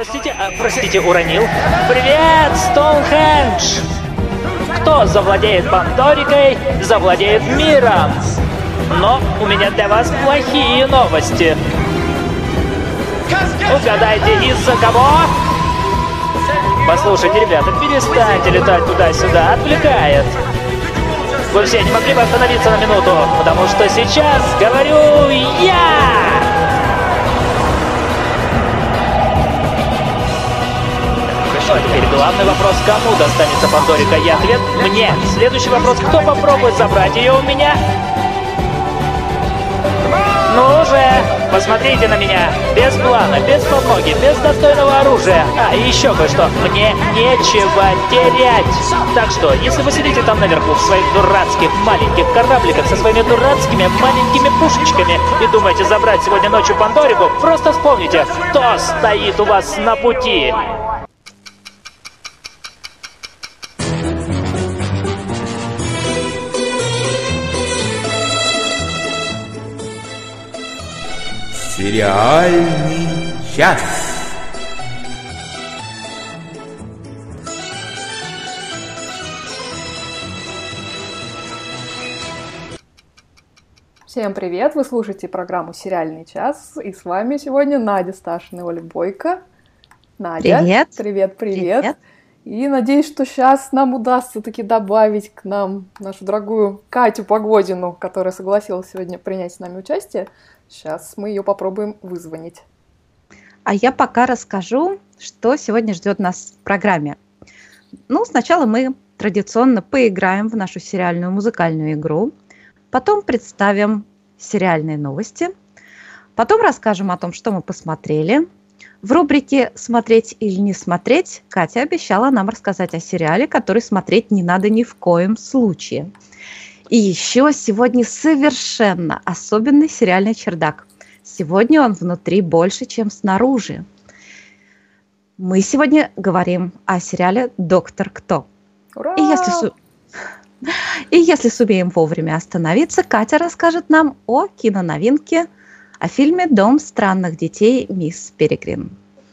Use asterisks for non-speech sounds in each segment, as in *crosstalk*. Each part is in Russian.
Простите, а, простите, уронил. Привет, Стоунхендж! Кто завладеет Пандорикой, завладеет миром. Но у меня для вас плохие новости. Угадайте, из-за кого? Послушайте, ребята, перестаньте летать туда-сюда, отвлекает. Вы все не могли бы остановиться на минуту, потому что сейчас говорю я! А теперь главный вопрос, кому достанется Пандорика? И ответ мне. Следующий вопрос, кто попробует забрать ее у меня? Ну же, посмотрите на меня. Без плана, без подмоги, без достойного оружия. А, и еще кое-что. Мне нечего терять. Так что, если вы сидите там наверху в своих дурацких маленьких корабликах со своими дурацкими маленькими пушечками и думаете забрать сегодня ночью Пандорику, просто вспомните, кто стоит у вас на пути. Сериальный час. Всем привет! Вы слушаете программу «Сериальный час», и с вами сегодня Надя Сташина и Оля Бойко. Надя. Привет. Привет, привет. Привет. И надеюсь, что сейчас нам удастся таки добавить к нам нашу дорогую Катю Погодину, которая согласилась сегодня принять с нами участие. Сейчас мы ее попробуем вызвонить. А я пока расскажу, что сегодня ждет нас в программе. Ну, сначала мы традиционно поиграем в нашу сериальную музыкальную игру, потом представим сериальные новости, потом расскажем о том, что мы посмотрели. В рубрике «Смотреть или не смотреть» Катя обещала нам рассказать о сериале, который смотреть не надо ни в коем случае. И еще сегодня совершенно особенный сериальный чердак. Сегодня он внутри больше, чем снаружи. Мы сегодня говорим о сериале «Доктор Кто». Ура! И если, су- *laughs* и если сумеем вовремя остановиться, Катя расскажет нам о киноновинке, о фильме «Дом странных детей. Мисс Перегрин».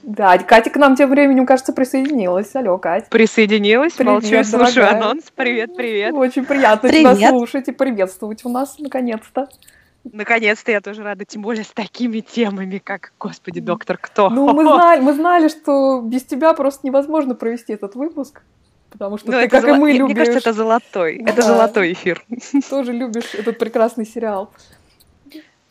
Да, Катя к нам тем временем, кажется, присоединилась. Алло, Кать. Присоединилась, Привет, молчу и слушаю дорогая. анонс. Привет, привет. Очень приятно тебя Привет. слушать и приветствовать у нас, наконец-то. Наконец-то я тоже рада, тем более с такими темами, как, господи, доктор кто. Ну, мы знали, мы знали, что без тебя просто невозможно провести этот выпуск. Потому что Ну, ты, как и золо- мы, мне, любишь, мне кажется, это золотой. Да. Это золотой эфир. тоже любишь этот прекрасный сериал.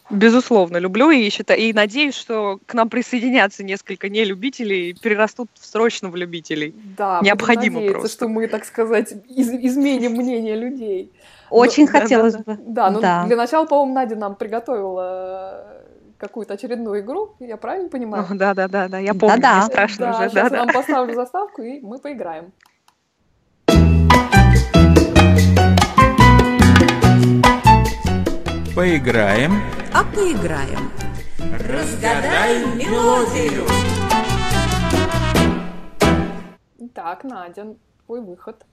Безусловно, люблю и считаю, и надеюсь, что к нам присоединятся несколько нелюбителей и перерастут срочно в любителей. Да, Необходимо надеяться, просто. что мы, так сказать, из- изменим мнение людей. Очень да, да, хотелось да. бы. Да, ну Да. для начала, по-моему, Надя нам приготовила э, какую-то очередную игру, я правильно понимаю? Да, да, да, да, я помню, Да-да. мне страшно уже. сейчас Да, я да. нам поставлю заставку, и мы поиграем. Поиграем. А поиграем. Разгадай мелодию. Так, Надя, твой выход.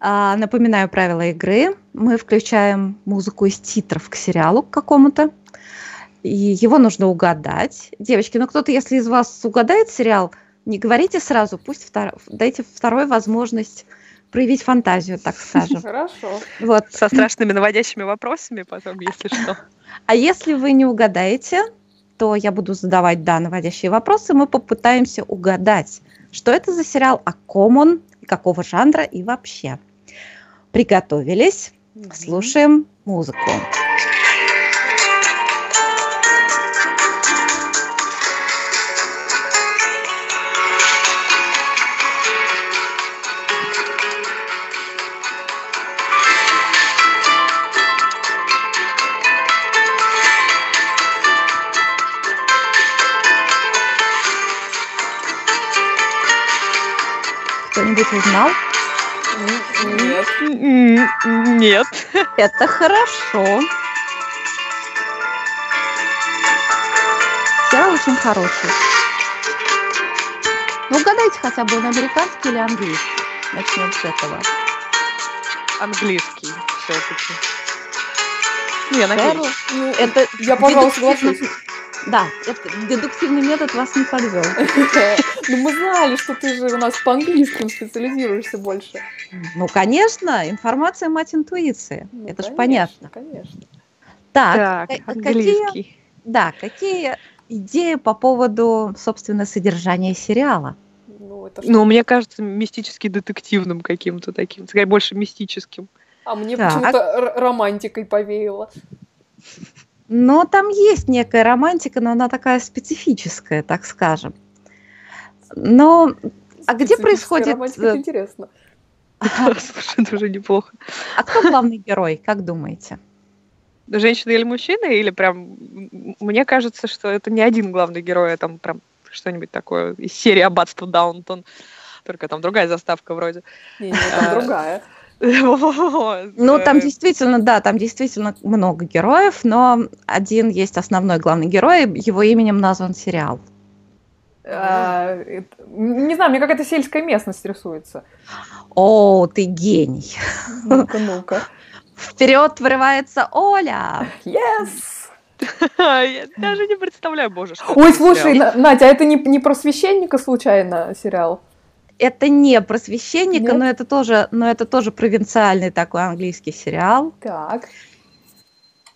А, напоминаю правила игры. Мы включаем музыку из титров к сериалу к какому-то. И его нужно угадать. Девочки, ну кто-то, если из вас угадает сериал, не говорите сразу, пусть втор- дайте второй возможность проявить фантазию, так скажем. Хорошо. Вот. Со страшными наводящими вопросами потом, если что. А если вы не угадаете, то я буду задавать, да, наводящие вопросы, мы попытаемся угадать, что это за сериал, о ком он, какого жанра и вообще. Приготовились? Слушаем музыку. Кто-нибудь узнал? Нет. Нет. Это хорошо. Сериал очень хороший. Ну, угадайте хотя бы, он американский или английский. Начнем с этого. Английский все-таки. Не, надеюсь. Ну, Это я, пожалуй, соглашусь. Да, это, дедуктивный метод вас не подвел. *laughs* Ну, мы знали, что ты же у нас по английским специализируешься больше. Ну, конечно, информация мать интуиции. Ну, это же понятно. Конечно. Так, Так, э, какие, английский. да, какие идеи по поводу, собственно, содержания сериала? Ну, это? Ну, мне кажется, мистически детективным каким-то таким. Скорее, больше мистическим. А мне Так. почему-то романтикой повеяло. Но там есть некая романтика, но она такая специфическая, так скажем. Но а где происходит... романтика, э, интересно. *laughs* Слушай, это уже неплохо. А кто главный герой, как думаете? Женщина или мужчина, или прям... Мне кажется, что это не один главный герой, а там прям что-нибудь такое из серии «Аббатство Даунтон». Только там другая заставка вроде. Не, не, там А, другая. *laughs* Ну, там действительно, да, там действительно много героев, но один есть основной главный герой, его именем назван сериал. А, Не знаю, мне какая-то сельская местность рисуется. О, ты гений! Ну-ка, ну-ка. Вперед врывается Оля! Yes! *laughs* Я даже не представляю, боже, что Ой, слушай, Надя, а это не, не про священника случайно сериал? Это не про священника, Нет? но это тоже, но это тоже провинциальный такой английский сериал. Так.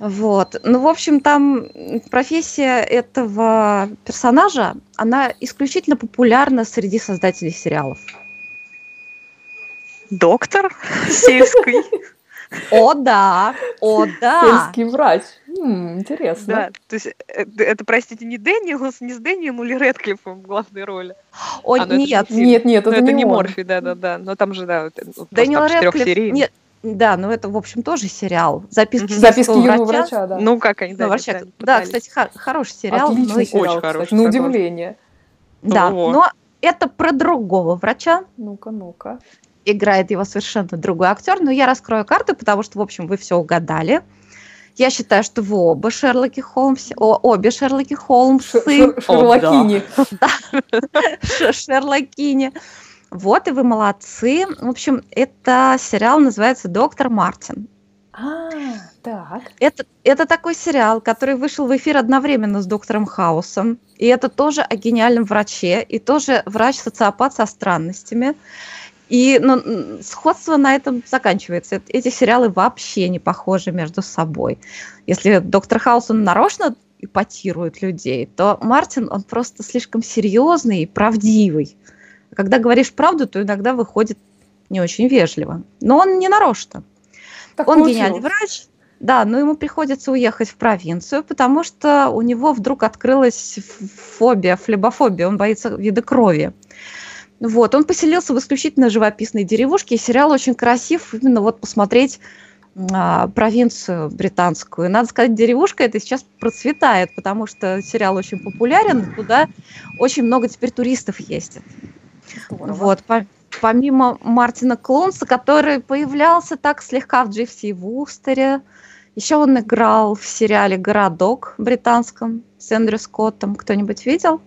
Вот. Ну, в общем, там профессия этого персонажа, она исключительно популярна среди создателей сериалов. Доктор сельский. О, да! О, да! Сельский врач. М, интересно. Да, то есть это, это, простите, не Дэниелс, не с Дэниелом или Рэдклиффом в главной роли. О, А, ну это же нет. Нет, нет, Но это, это не он. Морфи, да-да-да. Но там же, да, ну, просто Дэниел четырехсерийный. Нет, да, ну это, в общем, тоже сериал. Записки. Записки юного врача. врача, да. Ну, как они, да, врача. Да, пытались. кстати, хор- хороший сериал. но Отличный и- сериал, Очень кстати, хороший, на согласна. удивление. Да, Во. но это про другого врача. Ну-ка, ну-ка. Играет его совершенно другой актер. Но я раскрою карты, потому что, в общем, вы все угадали. Я считаю, что вы оба Шерлоки Холмс, о, обе Шерлоки Холмсы, Шер- Шер- Шерлокини. *laughs* Шерлокини. Вот, и вы молодцы. В общем, это сериал называется «Доктор Мартин». А, так. Это, это такой сериал, который вышел в эфир одновременно с доктором Хаусом. И это тоже о гениальном враче, и тоже врач-социопат со странностями. И ну, сходство на этом заканчивается. Эт- Эти сериалы вообще не похожи между собой. Если доктор Хаус, он нарочно ипотирует людей, то Мартин, он просто слишком серьезный и правдивый. Когда говоришь правду, то иногда выходит не очень вежливо. Но он не нарочно. Так Он получилось. гениальный врач, да, но ему приходится уехать в провинцию, потому что у него вдруг открылась фобия, флебофобия, он боится вида крови. Вот, он поселился в исключительно живописной деревушке, и сериал очень красив, именно вот посмотреть а, провинцию британскую. Надо сказать, деревушка это сейчас процветает, потому что сериал очень популярен, туда очень много теперь туристов ездит. Здорово. Вот, по- помимо Мартина Клонса, который появлялся так слегка в и Вустере, еще он играл в сериале «Городок» британском с Эндрю Скоттом. Кто-нибудь видел?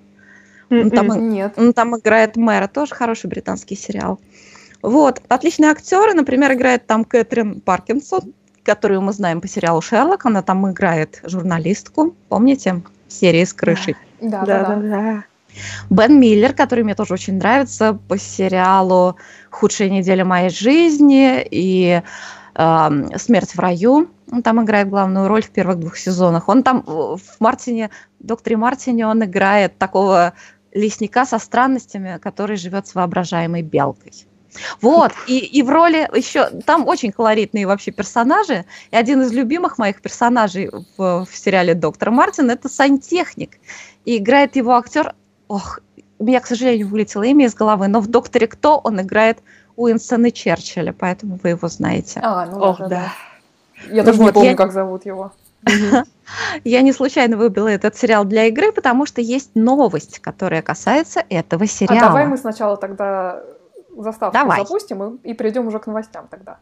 Он там, и- Нет. он там играет мэра, тоже хороший британский сериал. Вот, отличные актеры, например, играет там Кэтрин Паркинсон, которую мы знаем по сериалу «Шерлок», она там играет журналистку, помните, в серии с крышей. Да, да, да. Да-да-да. Бен Миллер, который мне тоже очень нравится по сериалу «Худшая неделя моей жизни» и эм, «Смерть в раю». Он там играет главную роль в первых двух сезонах. Он там э, в Мартине, докторе Мартине, он играет такого лесника со странностями, который живет с воображаемой белкой. Вот, и, и в роли еще, там очень колоритные вообще персонажи, и один из любимых моих персонажей в, в сериале «Доктор Мартин» — это сантехник, и играет его актер, ох, у меня, к сожалению, вылетело имя из головы, но в «Докторе Кто» он играет Уинстона Черчилля, поэтому вы его знаете. А, ну Ох, да, да. Я даже не Вот, помню, я- как зовут его. *laughs* Я не случайно выбила этот сериал для игры, потому что есть новость, которая касается этого А сериала. давай мы сначала тогда заставку Давай. запустим и, и перейдем уже к новостям тогда.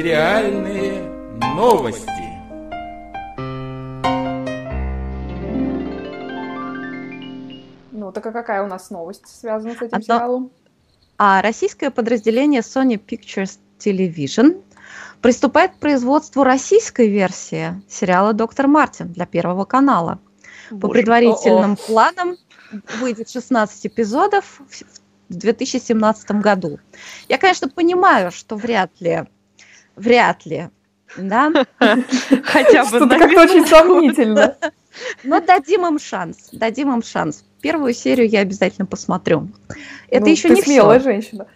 Сериальные новости. Ну, так а какая у нас новость связана с этим Одно- сериалом? А российское подразделение Sony Pictures Television приступает к производству российской версии сериала «Доктор Мартин» для Первого канала. По Боже. предварительным планам выйдет 16 эпизодов в 2017 году. Я, конечно, понимаю, что вряд ли, вряд ли, да, *laughs* Хотя бы Что-то как-то очень сомнительно. но дадим им шанс, дадим им шанс. Первую серию я обязательно посмотрю. Это Ну, еще ты не смелая все. женщина.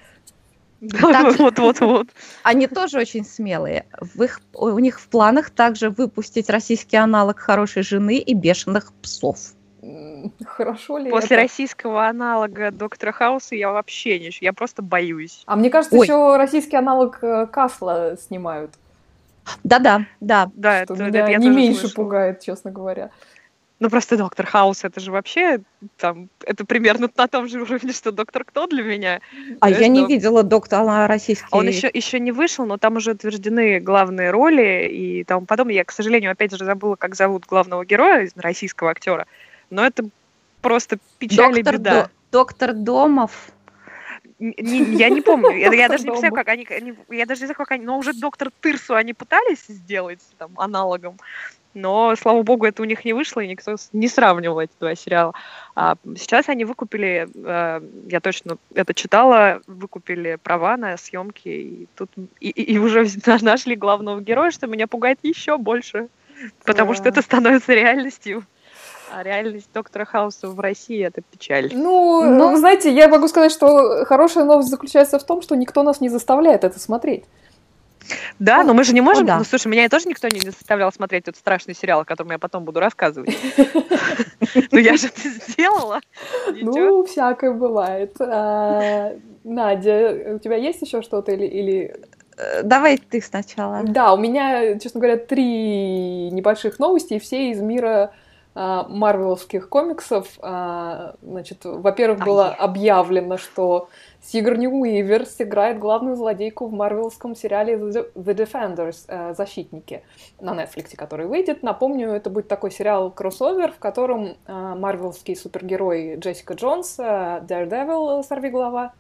Вот, вот, вот. Они тоже очень смелые. В их, у них в планах также выпустить российский аналог «Хорошей жены» и «Бешеных псов». Хорошо ли После это? российского аналога Доктора Хауса я вообще не... Я просто боюсь. А мне кажется, Ой. еще российский аналог э, Касла снимают. Да-да, да. Да, Что это, меня это я не меньше слышала. пугает, честно говоря. Ну просто Доктор Хаус, это же вообще там, это примерно на том же уровне, что Доктор Кто для меня. А я не Это- видела доктора российский. А он еще, еще не вышел, но там уже утверждены главные роли и тому подобное. Я, к сожалению, опять же забыла, как зовут главного героя, российского актера. Но это просто печаль и доктор, беда. До- доктор Домов. Не- я не помню. Я, я даже не представляю, как они, они- Я даже не знаю, как они. Но уже доктор Тырсу они пытались сделать там аналогом. Но, слава богу, это у них не вышло, и никто не сравнивал эти два сериала. А сейчас они выкупили, э, я точно это читала, выкупили права на съемки, и тут и, и- и уже *laughs* нашли главного героя, что меня пугает еще больше. Потому что это становится реальностью. А реальность доктора Хауса в России это печаль. Ну, Ну. вы знаете, я могу сказать, что хорошая новость заключается в том, что никто нас не заставляет это смотреть. Да, но мы же не можем. да. Ну, слушай, меня тоже никто не заставлял смотреть тот страшный сериал, о котором я потом буду рассказывать. *laughs* Ну я же это сделала. Ну, всякое бывает. А, Надя, у тебя есть еще что-то или, или... Э, Давай ты сначала. Да, у меня, честно говоря, три небольших новости, и все из мира марвеловских комиксов. А, Значит, во-первых, А, было объявлено, что Сигурни Уивер сыграет главную злодейку в марвеловском сериале The Defenders, э, «Защитники» на Netflix, который выйдет. Напомню, это будет такой сериал кроссовер, в котором марвеловские супергерои Джессика Джонс, э, Daredevil, э, сорвиголова,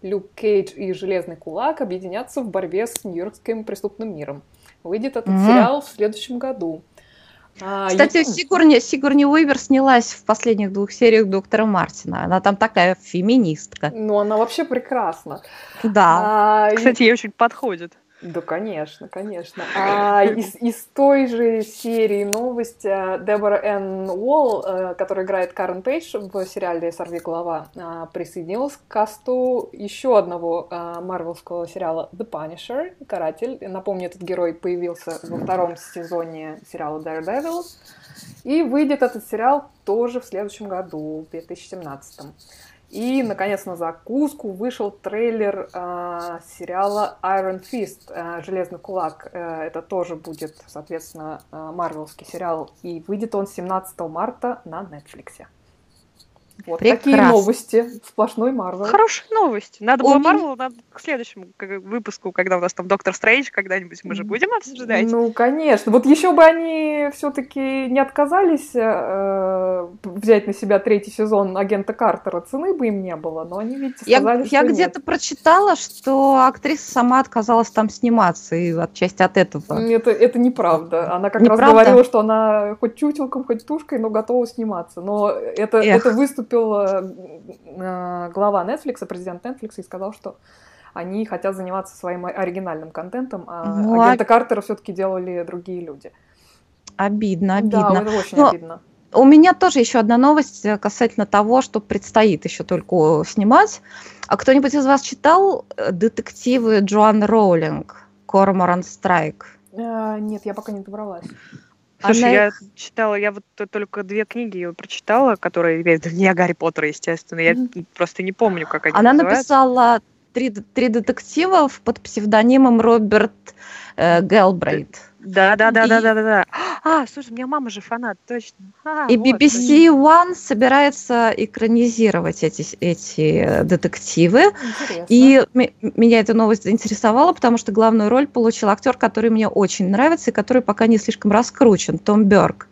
Люк Кейдж и Железный Кулак объединятся в борьбе с нью-йоркским преступным миром. Выйдет этот Мгм. сериал в следующем году. А, Кстати, и- Сигурни, Сигурни Уивер снялась в последних двух сериях Доктора Мартина. Она там такая феминистка. Ну, она вообще прекрасна. Да. А, и- Кстати, ей очень подходит. Да, конечно, конечно. А из, из той же серии новость э, Дебора Энн Уолл, э, которая играет Карен Пейдж в сериале «Сорви голова», э, присоединилась к касту еще одного э, марвелского сериала The Punisher, «Каратель». Напомню, этот герой появился во втором сезоне сериала Daredevil. И выйдет этот сериал тоже в следующем году, в 2017. И, наконец, на закуску вышел трейлер э, сериала Iron Fist, э, Железный кулак. Э, это тоже будет, соответственно, э, марвелский сериал. И выйдет он 17 марта на Netflix. Вот такие Прекрасно. новости. Сплошной Марвел. Хорошая новость. Надо было Марвел, надо к следующему выпуску, когда у нас там Доктор Стрэндж, когда-нибудь мы же будем обсуждать. Ну, конечно. Вот еще бы они все-таки не отказались э, взять на себя третий сезон агента Картера, цены бы им не было, но они, видите, Я, сказали, я нет. где-то прочитала, что актриса сама отказалась там сниматься, и отчасти от этого. Это, это неправда. Она как Неправда? раз говорила, что она хоть чутелком, хоть тушкой, но готова сниматься. Но это, Эх. это выступил э, э, глава Netflix, президент Netflix, и сказал, что они хотят заниматься своим оригинальным контентом, а Ну, агента Картера все-таки делали другие люди. Обидно, Да, обидно. это очень Но- обидно. У меня тоже еще одна новость э, касательно того, что предстоит еще только снимать. А кто-нибудь из вас читал э, детективы Джоан Роулинг «Корморан Страйк»? Э, нет, я пока не добралась. Слушай, Она я их- читала, я вот только две книги ее прочитала, которые имеют не о Гарри Поттере, естественно. Я Мгм. просто не помню, как они Она называются. написала три, три детектива под псевдонимом Роберт э, Гелбрейт. Да, да, да, И- да, да, да, да. А, слушай, у меня мама же фанат, точно. А, И вот, BBC One собирается экранизировать эти, эти э, детективы. Интересно. И меня эта новость заинтересовала, потому что главную роль получил актер, который мне очень нравится и который пока не слишком раскручен, Том Берг.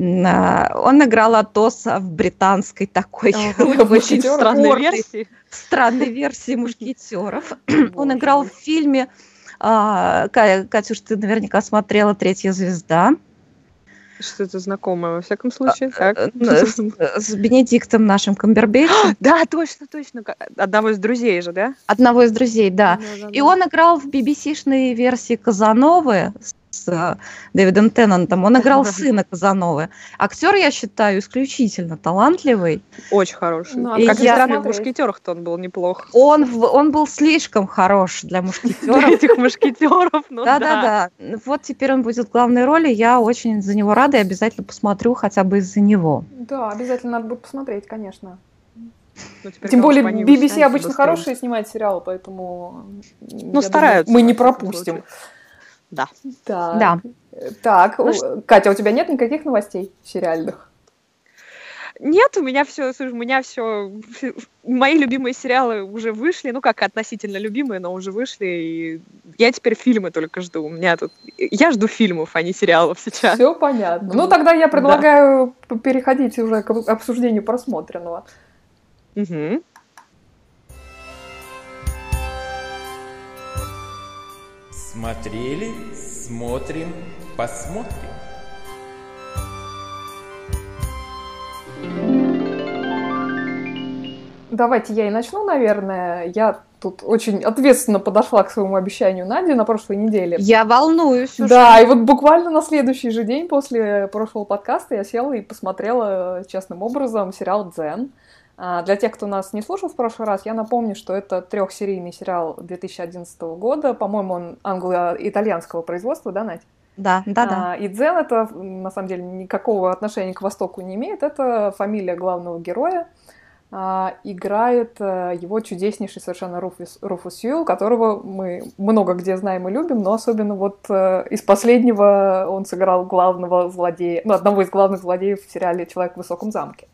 А, Он играл Атоса в британской такой Ага. *laughs* очень странной версии. *laughs* странной версии мушкетеров. Он играл в фильме, а, Ка- Катюш, ты наверняка смотрела «Третья звезда» Что-то знакомое, во всяком случае. Так. э, с, с Бенедиктом нашим Камбербэтчем, *gasps* Да, точно, точно. Одного из друзей же, да? одного из друзей, да. Да-да-да. И он играл в BBC-шной версии Казановы с э, Дэвидом Теннантом. Он играл сына Казановы. Актер, я считаю, исключительно талантливый. Очень хороший. Ну, а как как ни странно, в мушкетерах-то он был неплох. Он, в- он был слишком хорош для *laughs* Для мушкетеров. этих мушкетеров, ну да. Да-да-да. Вот теперь он будет в главной роли. Я очень за него рада и обязательно посмотрю хотя бы из-за него. Да, обязательно надо будет посмотреть, конечно. Ну, Тем более BBC обычно быстрее. хорошие снимает сериалы, поэтому думаю, стараются, мы не пропустим. случае. Да. Так. Да. Так, Ну у- Катя, у тебя нет никаких новостей сериальных? Нет, у меня все, слушай, у меня все, мои любимые сериалы уже вышли, ну как относительно любимые, но уже вышли, и я теперь фильмы только жду. У меня тут, я жду фильмов, а не сериалов сейчас. Все понятно. Ну Ну, тогда я да. предлагаю п- переходить уже к обсуждению просмотренного. Мгм. Смотрели, смотрим, посмотрим. Давайте я и начну, наверное. Я тут очень ответственно подошла к своему обещанию Нади на прошлой неделе. Я волнуюсь уже. Да, и вот буквально на следующий же день после прошлого подкаста я села и посмотрела честным образом сериал «Дзен». А, Для тех, кто нас не слушал в прошлый раз, я напомню, что это трехсерийный сериал 2011 года. По-моему, он англо-итальянского производства, да, Надь? Да, да, да. А, И Дзен это, на самом деле, никакого отношения к Востоку не имеет. Это фамилия главного героя. А, Играет э, его чудеснейший совершенно Руфус, Руфус Сьюэлл, которого мы много где знаем и любим, но особенно вот э, из последнего он сыграл главного злодея, ну, одного из главных злодеев в сериале «Человек в высоком замке».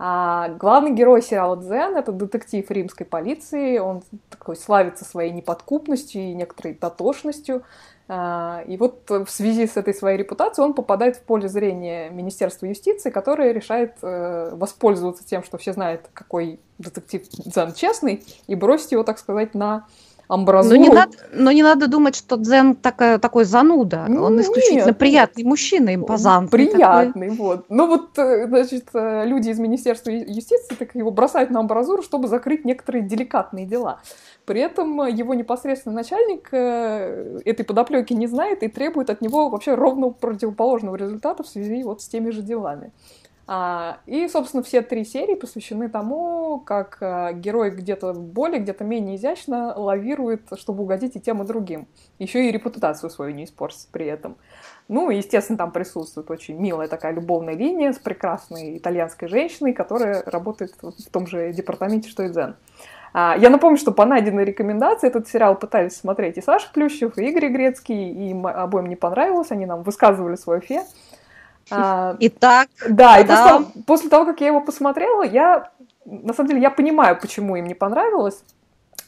А главный герой сериала Дзен — это детектив римской полиции. Он такой славится своей неподкупностью и некоторой дотошностью. А, И вот в связи с этой своей репутацией он попадает в поле зрения Министерства юстиции, которое решает э, воспользоваться тем, что все знают, какой детектив Дзен честный, и бросить его, так сказать, на Но амбразуру. не, надо, но не надо думать, что Дзен такая, такой зануда. Ну, Он исключительно нет, приятный мужчина, импозантный. такой. Приятный, вот. Ну вот, э, значит, э, люди из Министерства юстиции так его бросают на амбразуру, чтобы закрыть некоторые деликатные дела. При этом э, его непосредственный начальник этой подоплеки не знает и требует от него вообще ровно противоположного результата в связи вот с теми же делами. А, И, собственно, все три серии посвящены тому, как э, герой где-то более, где-то менее изящно лавирует, чтобы угодить и тем, и другим. Еще и репутацию свою не испортить при этом. Ну, естественно, там присутствует очень милая такая любовная линия с прекрасной итальянской женщиной, которая работает в том же департаменте, что и Дзен. А, Я напомню, что по найденной рекомендации этот сериал пытались смотреть и Саша Плющев, и Игорь Грецкий, и им обоим не понравилось, они нам высказывали свое фе. А, Итак, да, и после того, после того, как я его посмотрела, я, на самом деле, я понимаю, почему им не понравилось,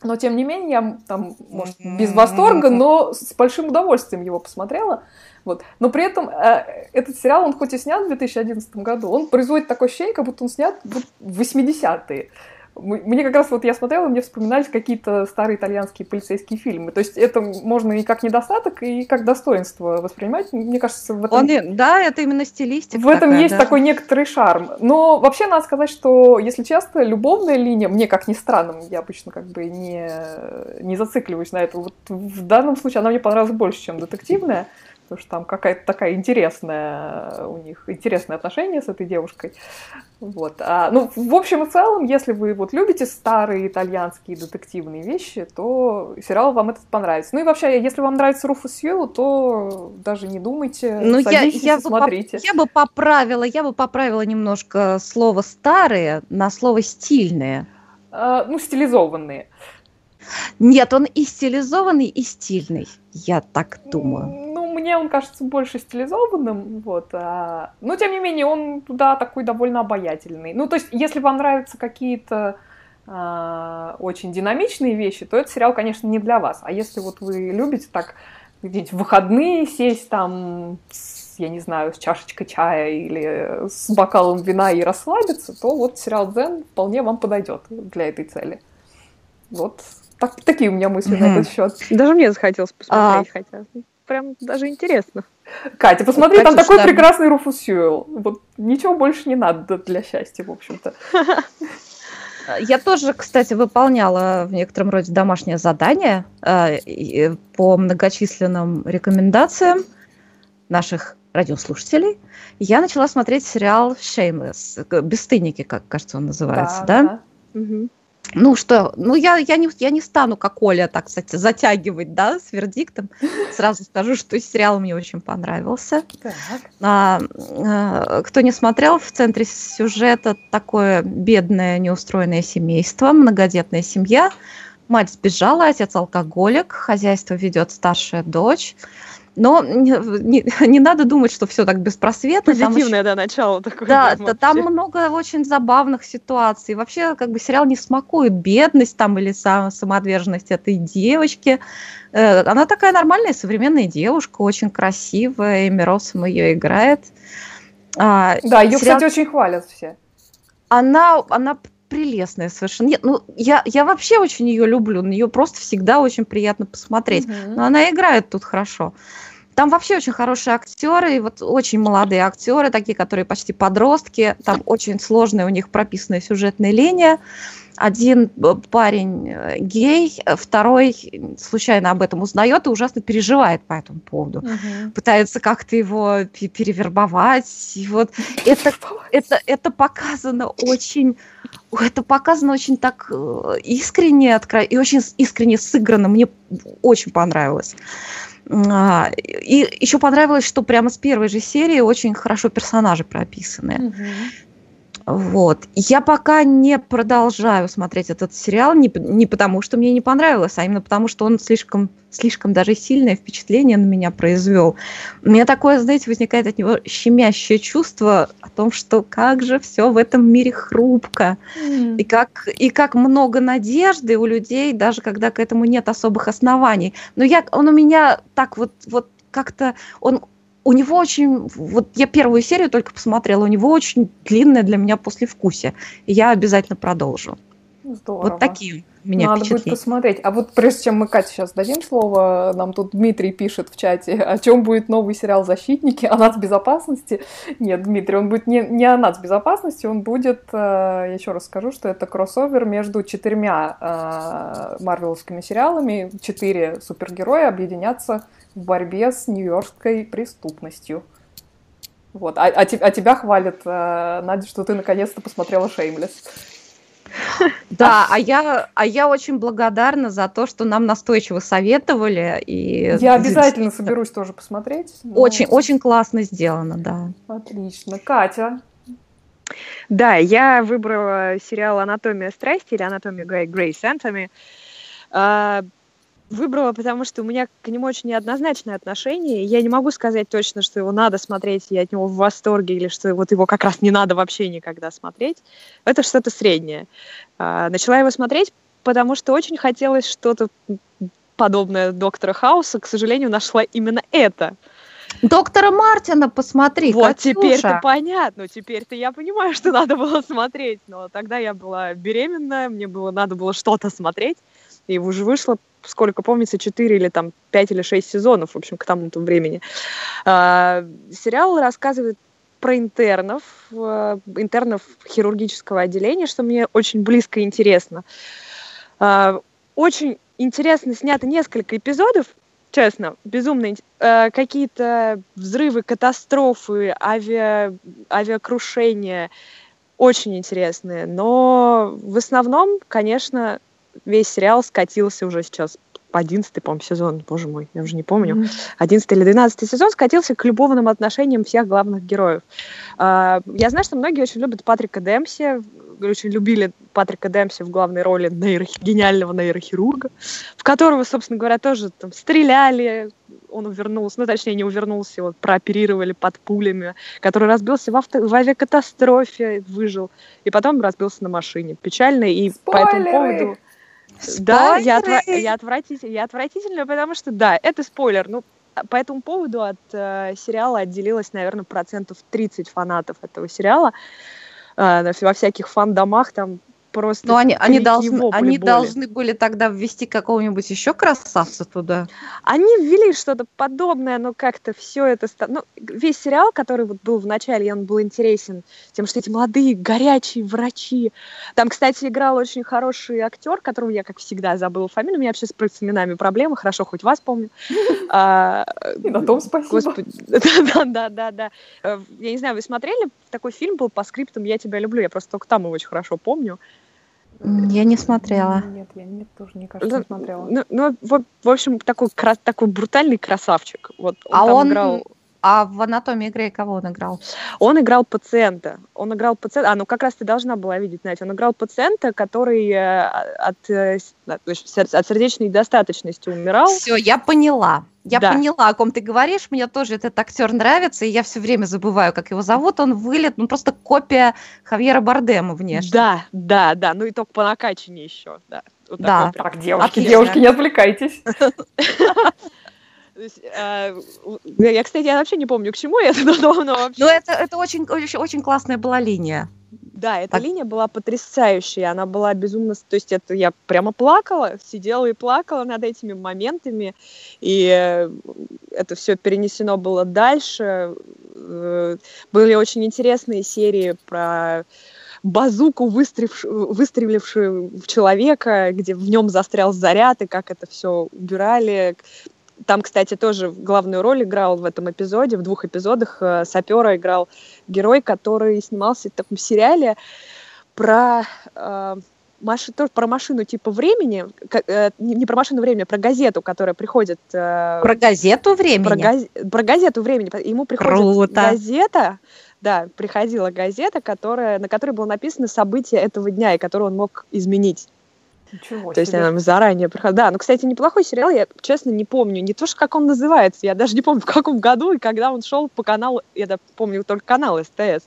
но, тем не менее, я там, может, без восторга, но с большим удовольствием его посмотрела. Вот. Но при этом э, этот сериал, он хоть и снят в 2011 году, он производит такое ощущение, как будто он снят в 80-е. Мне как раз вот я смотрела, мне вспоминались какие-то старые итальянские полицейские фильмы. То есть это можно и как недостаток, и как достоинство воспринимать. Мне кажется, в этом... он, да, это именно стилистика. В этом такая, есть да. такой некоторый шарм. Но вообще надо сказать, что, если честно, любовная линия, мне как ни странно, я обычно как бы не, не зацикливаюсь на это. Вот в данном случае она мне понравилась больше, чем детективная, потому что там какая-то такая интересная у них, интересное отношение с этой девушкой. Вот. А, ну, в общем и целом, если вы вот любите старые итальянские детективные вещи, то сериал вам этот понравится. Ну и вообще, если вам нравится Руфус Сьюэлл, то даже не думайте, Ну, я, садитесь я, и бы поп- смотрите. я бы поправила, я бы поправила немножко слово старые на слово стильные. А, ну, стилизованные. Нет, он и стилизованный, и стильный. Я так думаю. Ну, мне он кажется больше стилизованным, вот. А... Но, тем не менее, он, да, такой довольно обаятельный. Ну, то есть, если вам нравятся какие-то а, очень динамичные вещи, то этот сериал, конечно, не для вас. А если вот вы любите так где-нибудь в выходные сесть там с, я не знаю, с чашечкой чая или с бокалом вина и расслабиться, то вот сериал «Дзен» вполне вам подойдет для этой цели. Вот так, такие у меня мысли mm-hmm. на этот счет. Даже мне захотелось посмотреть, а... хотя прям даже интересно. Катя, посмотри, вот, там такой да. прекрасный Руфус Сьюэлл. Вот ничего больше не надо для счастья, в общем-то. *laughs* Я тоже, кстати, выполняла в некотором роде домашнее задание э, по многочисленным рекомендациям наших радиослушателей. Я начала смотреть сериал Shameless, «Бесстыдники», как, кажется, он называется, да? да? да. Угу. Ну что, ну я, я, не, я не стану, как Оля, так кстати, затягивать, да, с вердиктом. Сразу скажу, что сериал мне очень понравился. А, а, кто не смотрел, в центре сюжета такое бедное, неустроенное семейство, многодетная семья. Мать сбежала, отец алкоголик, хозяйство ведет старшая дочь. Но не, не, не надо думать, что все так беспросветно. Позитивное, там, да, начало такое. Да, да там много очень забавных ситуаций. Вообще, как бы сериал не смакует бедность там или сам, самоотверженность этой девочки. Э, она такая нормальная современная девушка, очень красивая, Эми Россом ее играет. А, да, ее, сериал... кстати, очень хвалят все. Она, она прелестная совершенно. Нет, ну я, я вообще очень ее люблю, на нее просто всегда очень приятно посмотреть. Mm-hmm. Но она играет тут хорошо. Там вообще очень хорошие актеры, и вот очень молодые актеры, такие, которые почти подростки. Там очень сложная у них прописанная сюжетная линия. Один э, парень э, гей, второй случайно об этом узнает и ужасно переживает по этому поводу. Угу. Пытается как-то его перевербовать. И вот это, это, это показано очень это показано очень так э, искренне и очень искренне сыграно. Мне очень понравилось. А, и еще понравилось, что прямо с первой же серии очень хорошо персонажи прописаны. Угу. Вот. Я пока не продолжаю смотреть этот сериал, не, не потому, что мне не понравилось, а именно потому, что он слишком, слишком даже сильное впечатление на меня произвел. У меня такое, знаете, возникает от него щемящее чувство о том, что как же все в этом мире хрупко, mm. и, как, и как много надежды у людей, даже когда к этому нет особых оснований. Но я, он у меня так вот, вот как-то, он у него очень, вот я первую серию только посмотрела, у него очень длинное для меня послевкусие. Я обязательно продолжу. Здорово. Вот такие меня Надо будет посмотреть. А вот прежде чем мы Кате сейчас дадим слово, нам тут Дмитрий пишет в чате, о чем будет новый сериал «Защитники», о нацбезопасности. Нет, Дмитрий, он будет не, не о нацбезопасности, он будет, э, еще раз скажу, что это кроссовер между четырьмя э, марвеловскими сериалами. Четыре супергероя объединятся в борьбе с нью-йоркской преступностью. Вот. А, а, а тебя хвалят, э, Надя, что ты наконец-то посмотрела «Шеймлес». Да, а я, а я очень благодарна за то, что нам настойчиво советовали. И я обязательно соберусь тоже посмотреть. Очень, очень классно сделано, да. Отлично. Катя? Да, я выбрала сериал «Анатомия страсти» или «Анатомия Грейс Энтоми» выбрала, потому что у меня к нему очень неоднозначное отношение. Я не могу сказать точно, что его надо смотреть, я от него в восторге, или что вот его как раз не надо вообще никогда смотреть. Это что-то среднее. А, начала его смотреть, потому что очень хотелось что-то подобное Доктора Хауса. К сожалению, нашла именно это. Доктора Мартина посмотри. Вот теперь-то понятно. Теперь-то я понимаю, что надо было смотреть. Но тогда я была беременная, мне было надо было что-то смотреть. И уже вышло сколько помнится, 4 или там 5 или 6 сезонов, в общем, к тому времени. А, сериал рассказывает про интернов, э, интернов хирургического отделения, что мне очень близко и интересно. А, очень интересно снято несколько эпизодов, честно, безумно э, какие-то взрывы, катастрофы, авиа, авиакрушения, очень интересные. Но в основном, конечно, весь сериал скатился уже сейчас 11 по-моему, сезон, боже мой, я уже не помню, 11 или 12 сезон скатился к любовным отношениям всех главных героев. А, Я знаю, что многие очень любят Патрика Демпси, очень любили Патрика Демпси в главной роли нейрохи- гениального нейрохирурга, в которого, собственно говоря, тоже там стреляли, он увернулся, ну, точнее, не увернулся, его прооперировали под пулями, который разбился в, авто, в авиакатастрофе, выжил, и потом разбился на машине. Печально, и по этому Спойлеры! Да, я, отвра- я, отвратитель, я отвратительная, потому что, да, это спойлер. Ну, по этому поводу от э, сериала отделилось, наверное, процентов 30 фанатов этого сериала. Э, во всяких фан-домах там просто Но они, они, должны, они боли. должны были тогда ввести какого-нибудь еще красавца туда. Они ввели что-то подобное, но как-то все это... Ну, весь сериал, который вот был в начале, он был интересен тем, что эти молодые, горячие врачи. Там, кстати, играл очень хороший актер, которого я, как всегда, забыла фамилию. У меня вообще с именами проблемы, хорошо, хоть вас помню. *laughs* А, на том спасибо. *laughs* Да, да, да, да. Э, Я не знаю, вы смотрели? Такой фильм был по скриптам «Я тебя люблю». Я просто только там его очень хорошо помню. Я не смотрела. Нет, я нет, тоже не кажется, не смотрела. Ну, ну, вот, в общем, такой, кра- такой брутальный красавчик. Вот он А там он- играл... А в «Анатомии Грей» кого он играл? Он играл пациента. Он играл пациента. А, ну как раз ты должна была видеть, Настя. Он играл пациента, который э, от, э, от, сердечной недостаточности умирал. Все, я поняла. Я Да. поняла, о ком ты говоришь. Мне тоже этот актер нравится, и я все время забываю, как его зовут. Он вылет, ну просто копия Хавьера Бардема внешне. Да, да, да. Ну и только по накачанию еще. Да. Вот Да. такой прям. Так, девушки, Отлично. девушки, не отвлекайтесь. *laughs* Есть, э, я, кстати, я вообще не помню, к чему я это, но, вообще. Но это, это очень, очень, очень классная была линия. Да, эта Так. линия была потрясающая, она была безумно... То есть это я прямо плакала, сидела и плакала над этими моментами, и э, это все перенесено было дальше. Э, Были очень интересные серии про базуку, выстрелившую, выстрелившую в человека, где в нем застрял заряд, и как это все убирали. Там, кстати, тоже главную роль играл в этом эпизоде, в двух эпизодах э, сапера играл герой, который снимался в таком сериале про э, маши- тоже про машину типа времени, э, не, про машину времени, а про газету, которая приходит э, Про газету времени. про, газ- про газету времени. Ему приходит Круто. газета, да, приходила газета, которая, на которой было написано события этого дня, и которую он мог изменить. Ничего То есть себе. она заранее приходила. Да, ну, кстати, неплохой сериал, я, честно, не помню. Не то, что как он называется, я даже не помню, в каком году и когда он шел по каналу, я да, помню только канал СТС.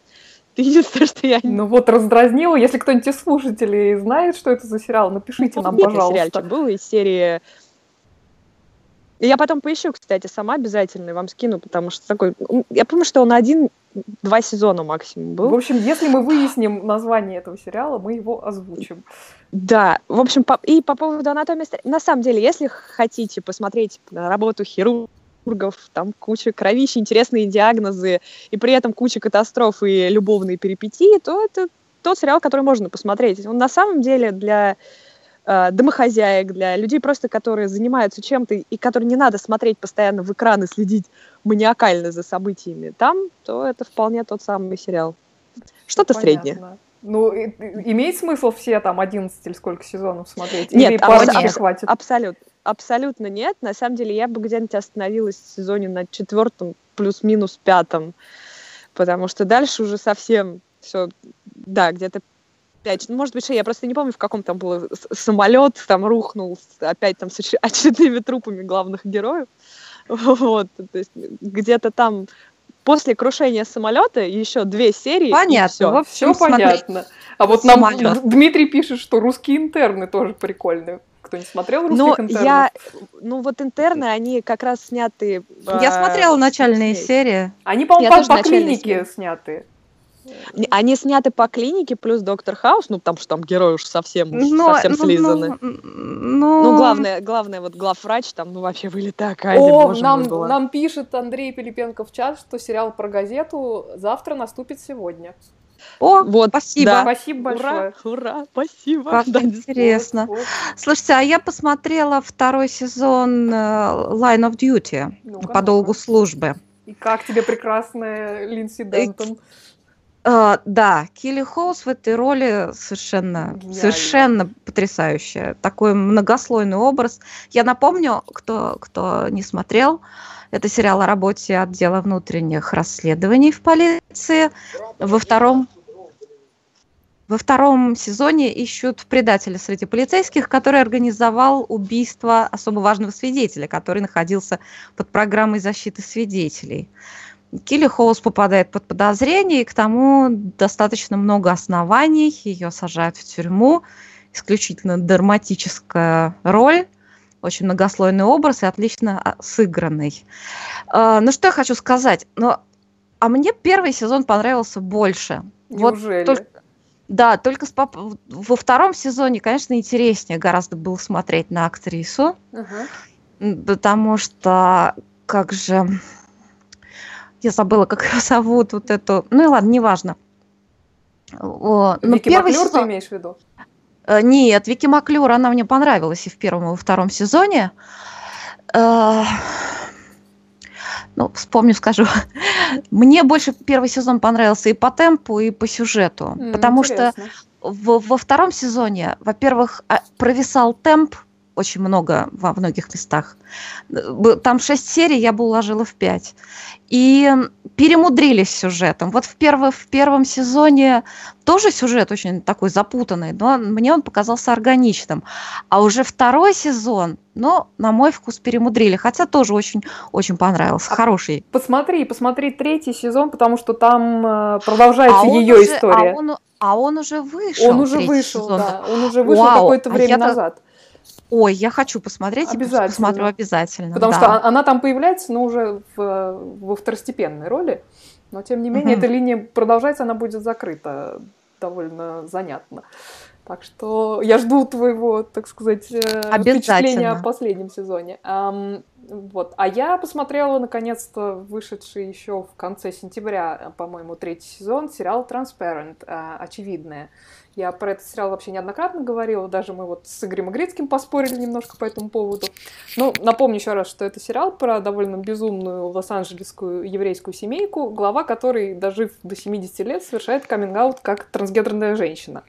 Ты единственное, что я не Ну вот раздразнила. Если кто-нибудь из слушателей знает, что это за сериал, напишите нам, Помните, сериальчик пожалуйста. был из серии... Я потом поищу, кстати, сама обязательно вам скину, потому что такой... Я помню, что он один-два сезона максимум был. В общем, если мы выясним название этого сериала, мы его озвучим. Да, в общем, по- и по поводу анатомии... На самом деле, если хотите посмотреть на работу хирургов, там куча кровищи, интересные диагнозы, и при этом куча катастроф и любовные перипетии, то это тот сериал, который можно посмотреть. Он на самом деле для э, домохозяек, для людей просто, которые занимаются чем-то и которые не надо смотреть постоянно в экран и следить маниакально за событиями там, то это вполне тот самый сериал. Что-то Понятно. среднее. Ну, имеет смысл все там 11 или сколько сезонов смотреть? Нет, Или а дней абс- хватит? Абсолютно. Абсолютно нет. На самом деле я бы где-нибудь остановилась в сезоне на четвертом плюс-минус пятом, потому что дальше уже совсем все, да, где-то пять, ну, может быть, я просто не помню, в каком там был самолет, там рухнул опять там с оч- очередными трупами главных героев. *laughs* Вот, то есть где-то там после крушения самолета еще две серии. Понятно. Все смотреть понятно. А вот нам самолёт. Д- Дмитрий пишет, что русские интерны тоже прикольные. Кто не смотрел русских Но интернов? я, ну вот интерны, они как раз сняты. Я смотрела начальные с- серии. Они, по-моему, по, по начальные клинике сняты. Они сняты по клинике, плюс Доктор Хаус, ну там что там герои уж совсем, Но- совсем ну, слизаны. ну, ну, Ну, главное, главное, вот главврач там, ну, вообще вылетая Кази, О, боже нам, мой, была. нам пишет Андрей Пилипенко в чат, что сериал про газету завтра наступит сегодня. О, Вот, спасибо. да. Спасибо Ура, большое. ура, спасибо. Как Да, интересно. Вот, вот. Слушайте, а я посмотрела второй сезон э, Line of Duty Ну-ка, по долгу службы. И как тебе прекрасная Линдси Дентон? Э, да, Килли Хоус в этой роли совершенно, Гениально. совершенно потрясающая. Такой многослойный образ. Я напомню, кто, кто не смотрел, это сериал о работе отдела внутренних расследований в полиции. Во втором во втором сезоне ищут предателя среди полицейских, который организовал убийство особо важного свидетеля, который находился под программой защиты свидетелей. Килли Хоус попадает под подозрение, и к тому достаточно много оснований. Ее сажают в тюрьму. Исключительно драматическая роль, очень многослойный образ и отлично а, сыгранный. А, Ну, что я хочу сказать? Но, а мне первый сезон понравился больше. Вот Неужели? только- да, только с поп- во втором сезоне, конечно, интереснее гораздо было смотреть на актрису. М, Потому что, как же, я забыла, как ее зовут, вот эту, ну и ладно, неважно. О, ну, Вики первый Маклюр ты сезон- имеешь в виду? Э, Нет, Вики Маклюр, она мне понравилась и в первом, и во втором сезоне. Э, Ну, вспомню, скажу. *laughs* Мне больше первый сезон понравился и по темпу, и по сюжету. М, Потому что интересно. во, во втором сезоне, во-первых, а, провисал темп очень много во многих местах. Там шесть серий, я бы уложила в пять. И м, перемудрились с сюжетом. Вот в, перво- в первом сезоне тоже сюжет очень такой запутанный, но мне он показался органичным. А уже второй сезон, ну, на мой вкус, перемудрили. Хотя тоже очень-очень понравился. А Хороший. Посмотри, посмотри третий сезон, потому что там э, продолжается он ее уже- история. А он, а он уже вышел. Он уже вышел, сезон. да. Он уже вышел какое-то а время я-то- назад. Ой, я хочу посмотреть Обязательно. посмотрю обязательно. Потому да. что а- она там появляется, но уже в, во второстепенной роли. Но тем не менее, эта линия продолжается, она будет закрыта довольно занятно. Так что я жду твоего, так сказать, э, впечатления о последнем сезоне. Вот. А я посмотрела, наконец-то, вышедший еще в конце сентября, по-моему, третий сезон, сериал «Transparent», «Очевидное». Я про этот сериал вообще неоднократно говорила, даже мы вот с Игорем Игрицким поспорили немножко по этому поводу. Ну, напомню еще раз, что это сериал про довольно безумную лос-анджелесскую еврейскую семейку, глава которой, дожив до 70 лет, совершает каминг как трансгендерная женщина.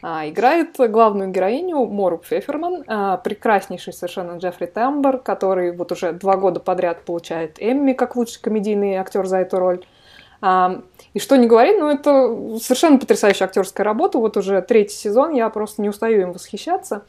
А, играет главную героиню Мору Пфефферман, а, прекраснейший совершенно Джеффри Тембер, который вот уже два года подряд получает Эмми как лучший комедийный актер за эту роль. И что не говори, ну это совершенно потрясающая актерская работа. Вот уже третий сезон, я просто не устаю им восхищаться.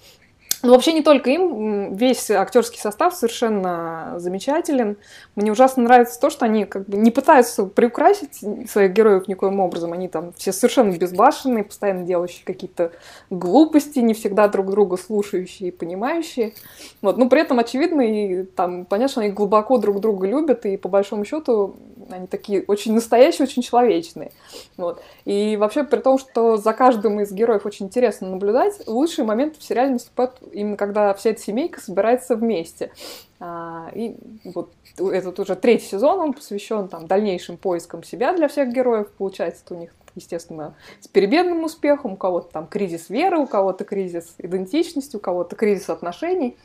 Но вообще не только им, весь актерский состав совершенно замечателен. Мне ужасно нравится то, что они как бы не пытаются приукрасить своих героев никоим образом. Они там все совершенно безбашенные, постоянно делающие какие-то глупости, не всегда друг друга слушающие и понимающие. Вот. Но при этом очевидно, и там понятно, они глубоко друг друга любят, и по большому счету они такие очень настоящие, очень человечные. Вот. И вообще, при том, что за каждым из героев очень интересно наблюдать, лучшие моменты в сериале наступают именно когда вся эта семейка собирается вместе. А, и вот этот уже третий сезон, он посвящен там дальнейшим поискам себя для всех героев. Получается, у них, естественно, с перебедным успехом. У кого-то там кризис веры, у кого-то кризис идентичности, у кого-то кризис отношений.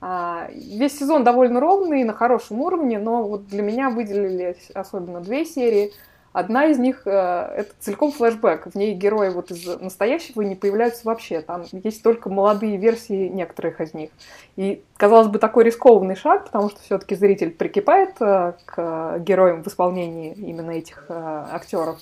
А, Весь сезон довольно ровный, на хорошем уровне, но вот для меня выделились особенно две серии. Одна из них э, это целиком флешбэк. В ней герои вот из настоящего не появляются вообще. Там есть только молодые версии некоторых из них. И, казалось бы, такой рискованный шаг, потому что все-таки зритель прикипает э, к героям в исполнении именно этих э, актеров.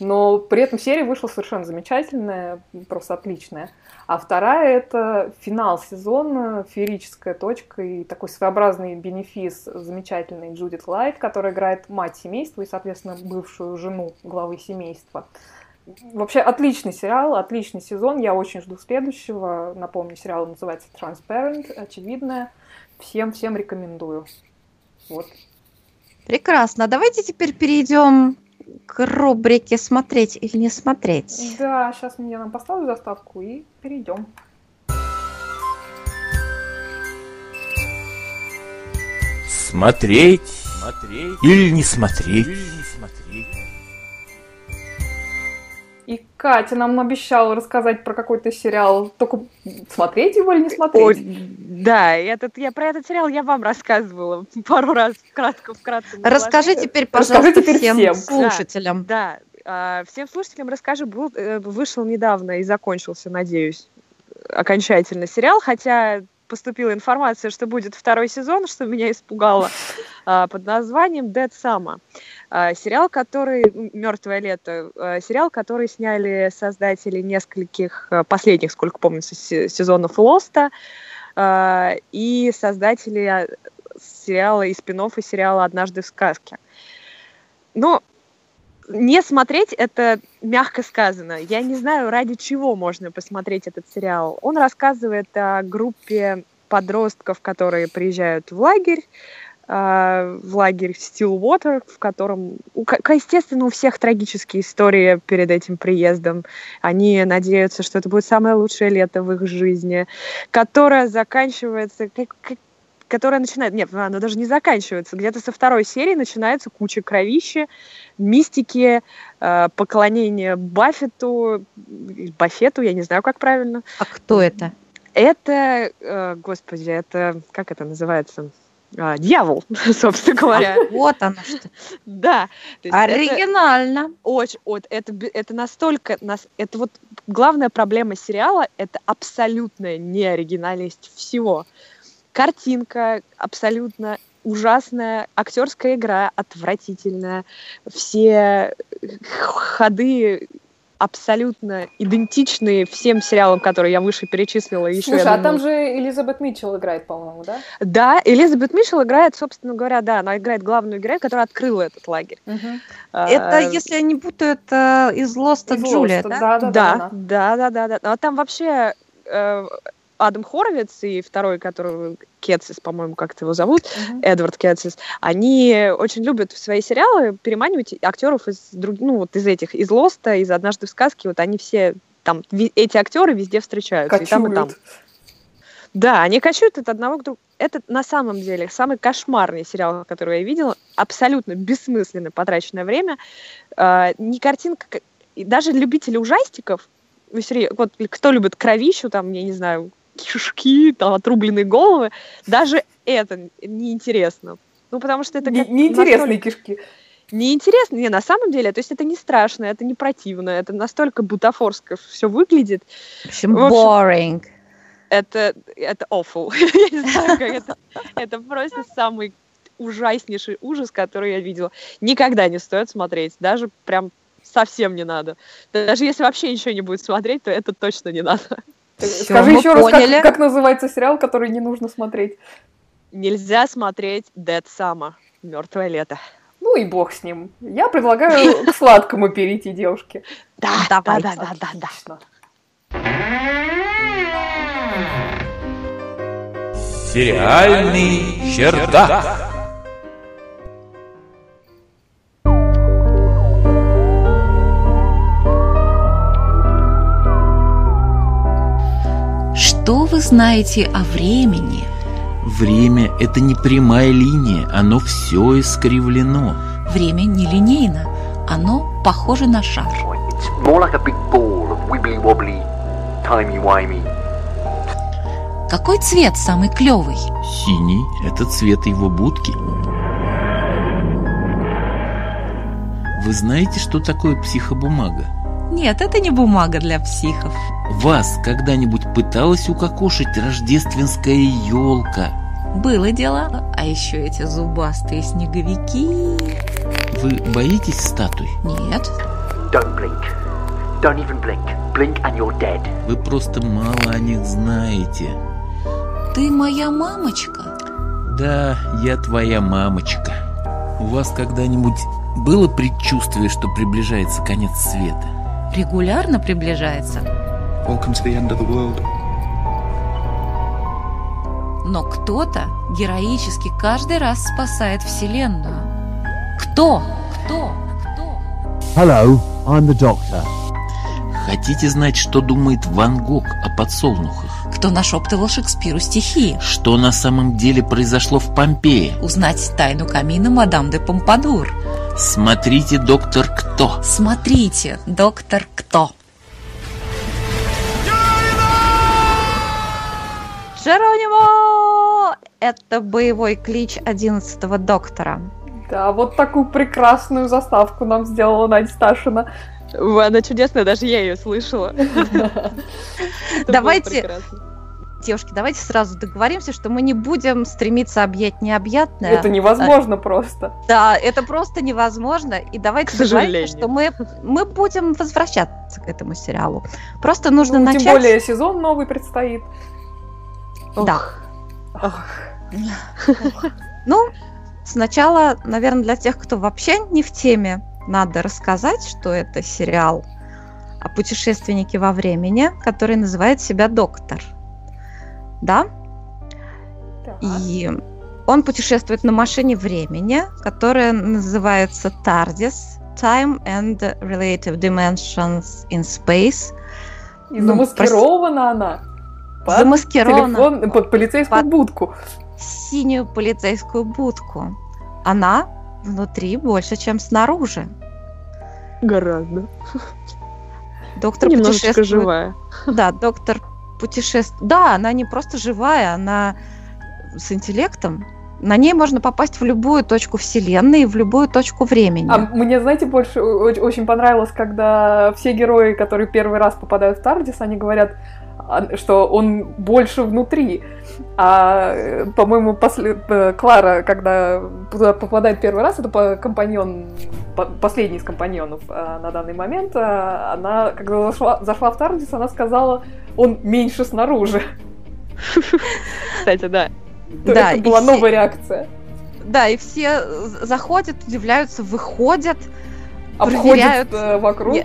Но при этом серия вышла совершенно замечательная, просто отличная. А вторая это финал сезона, феерическая точка и такой своеобразный бенефис замечательный Джудит Лайт, которая играет мать семейства и, соответственно, бывшую жену главы семейства. Вообще отличный сериал, отличный сезон. Я очень жду следующего. Напомню, сериал называется Transparent, очевидное. Всем, всем рекомендую. Вот. Прекрасно. Давайте теперь перейдем к рубрике «Смотреть или не смотреть». Да, сейчас я нам поставлю заставку и перейдем. Смотреть, смотреть или не смотреть. Или не Катя нам обещала рассказать про какой-то сериал. Только смотреть его или не смотреть? Ой, да, этот, я про этот сериал я вам рассказывала пару раз, кратко, вкратце. Расскажи теперь, Расскажи пожалуйста, теперь всем, всем. слушателям. Да, А, Всем слушателям расскажу, был, э, вышел недавно и закончился, надеюсь, окончательно сериал, хотя поступила информация, что будет второй сезон, что меня испугало, а, под названием Dead Summer. А, Сериал, который... Мертвое лето. а, Сериал, который сняли создатели нескольких последних, сколько помню, се- сезонов Лоста и создатели сериала и спин и сериала «Однажды в сказке». Ну, не смотреть это мягко сказано. Я не знаю, ради чего можно посмотреть этот сериал. Он рассказывает о группе подростков, которые приезжают в лагерь, а, в лагерь Stillwater, в котором, естественно, у всех трагические истории перед этим приездом. Они надеются, что это будет самое лучшее лето в их жизни, которое заканчивается, как- как- которая начинает, нет, она даже не заканчивается, где-то со второй серии начинается куча кровищи, мистики, э, поклонение Баффету, Баффету, я не знаю, как правильно. А кто это? Это, э, господи, это, как это называется? А, дьявол, *laughs* собственно говоря. Вот оно что. Да. Есть это- Оригинально. очень, вот это, это настолько, нас, это вот главная проблема сериала, это абсолютная неоригинальность всего. Картинка абсолютно ужасная, актерская игра отвратительная, все ходы абсолютно идентичные всем сериалам, которые я выше перечислила. Еще, Слушай, а думаю, там же Элизабет Митчелл играет, по-моему, да? Да, Элизабет Мишел играет, собственно говоря, да, она играет главную героиню, которая открыла этот лагерь. Это, А, если я не путаю, это из Лоста Джулия? Да, да, да, да. да, да, да, да. А там вообще э, Адам Хоровиц и второй, который Кетсис, по-моему, как-то его зовут, Мгм. Эдвард Кетсис, они очень любят в свои сериалы переманивать актеров из друг, ну вот из этих, из Лоста, из Однажды в сказке, вот они все там эти актеры везде встречаются и там и там. Кочуют. Да, они кочуют от одного к другому. Это на самом деле самый кошмарный сериал, который я видела. Абсолютно бессмысленное потраченное время. А, не картинка... и Даже любители ужастиков, ну, вот кто любит кровищу, там, я не знаю, кишки, там, отрубленные головы, даже это неинтересно. Ну, потому что это Не- как Неинтересные кишки. неинтересно, не, на самом деле, то есть это не страшно, это не противно, это настолько бутафорско все выглядит, В общем, В общем, boring. это, это awful. *laughs* Я не знаю, как это. Это просто самый ужаснейший ужас, который я видела. Никогда не стоит смотреть. Даже прям совсем не надо. Даже если вообще ничего не будет смотреть, то это точно не надо. Всё, Скажи еще раз, поняли. как, как называется сериал, который не нужно смотреть. Нельзя смотреть Dead Summer. Мертвое лето. Ну и бог с ним. Я предлагаю к сладкому перейти, девушки. Да, Давай. да, да, да, да, да. Сериальный чердак. Что вы знаете о времени? Время — это не прямая линия, оно все искривлено. Время нелинейно. Оно похоже на шар. Like. Какой цвет самый клевый? Синий — это цвет его будки. Вы знаете, что такое психобумага? Нет, это не бумага для психов. Вас когда-нибудь пыталась укокошить рождественская елка? Было дело. А еще эти зубастые снеговики. Вы боитесь статуй? Нет. Don't blink. Don't even blink. Blink and you're dead. Вы просто мало о них знаете. Ты моя мамочка. Да, я твоя мамочка. У вас когда-нибудь было предчувствие, что приближается конец света? Регулярно приближается. Welcome to the end of the world. Но кто-то героически каждый раз спасает Вселенную. Кто? Кто? Кто? Hello, I'm the Doctor. Хотите знать, что думает Ван Гог о подсолнухах? Кто нашептывал Шекспиру стихи? Что на самом деле произошло в Помпее? Узнать тайну камина мадам де Помпадур. Смотрите, доктор Кто. Смотрите, доктор Кто. Джеронимо! Это боевой клич 11 доктора. Да, вот такую прекрасную заставку нам сделала Надя Сташина. Она чудесная, даже я ее слышала. *laughs* Давайте, девушки, давайте сразу договоримся, что мы не будем стремиться объять необъятное. Это невозможно просто. Да, это просто невозможно. И давайте договоримся, что мы, мы будем возвращаться к этому сериалу. Просто нужно ну, начать... Тем более сезон новый предстоит. Да. Ох. Ну, сначала, наверное, для тех, кто вообще не в теме, надо рассказать, что это сериал о путешественнике во времени, который называет себя Доктор. Да? Так. И он путешествует на машине времени, которая называется TARDIS, Time and Relative Dimensions in Space. И ну, замаскирована она. Под замаскирована. Телефон, под полицейскую под будку. Синюю полицейскую будку. Она внутри больше, чем снаружи. Гораздо. Доктор Немножечко путешествует. живая. Да, доктор путешествует. Да, она не просто живая, она с интеллектом. На ней можно попасть в любую точку Вселенной, в любую точку времени. А мне, знаете, больше очень понравилось, когда все герои, которые первый раз попадают в Тардис, они говорят, что он больше внутри. А, по-моему, после... Э, Клара, когда туда попадает первый раз, это компаньон, последний из компаньонов а, на данный момент, а, она, когда зашла, зашла в Тардис, она сказала, он меньше снаружи. Кстати, да. Да, это была новая реакция. Да, и все заходят, удивляются, выходят, Обходят проверяют, э, вокруг. Не,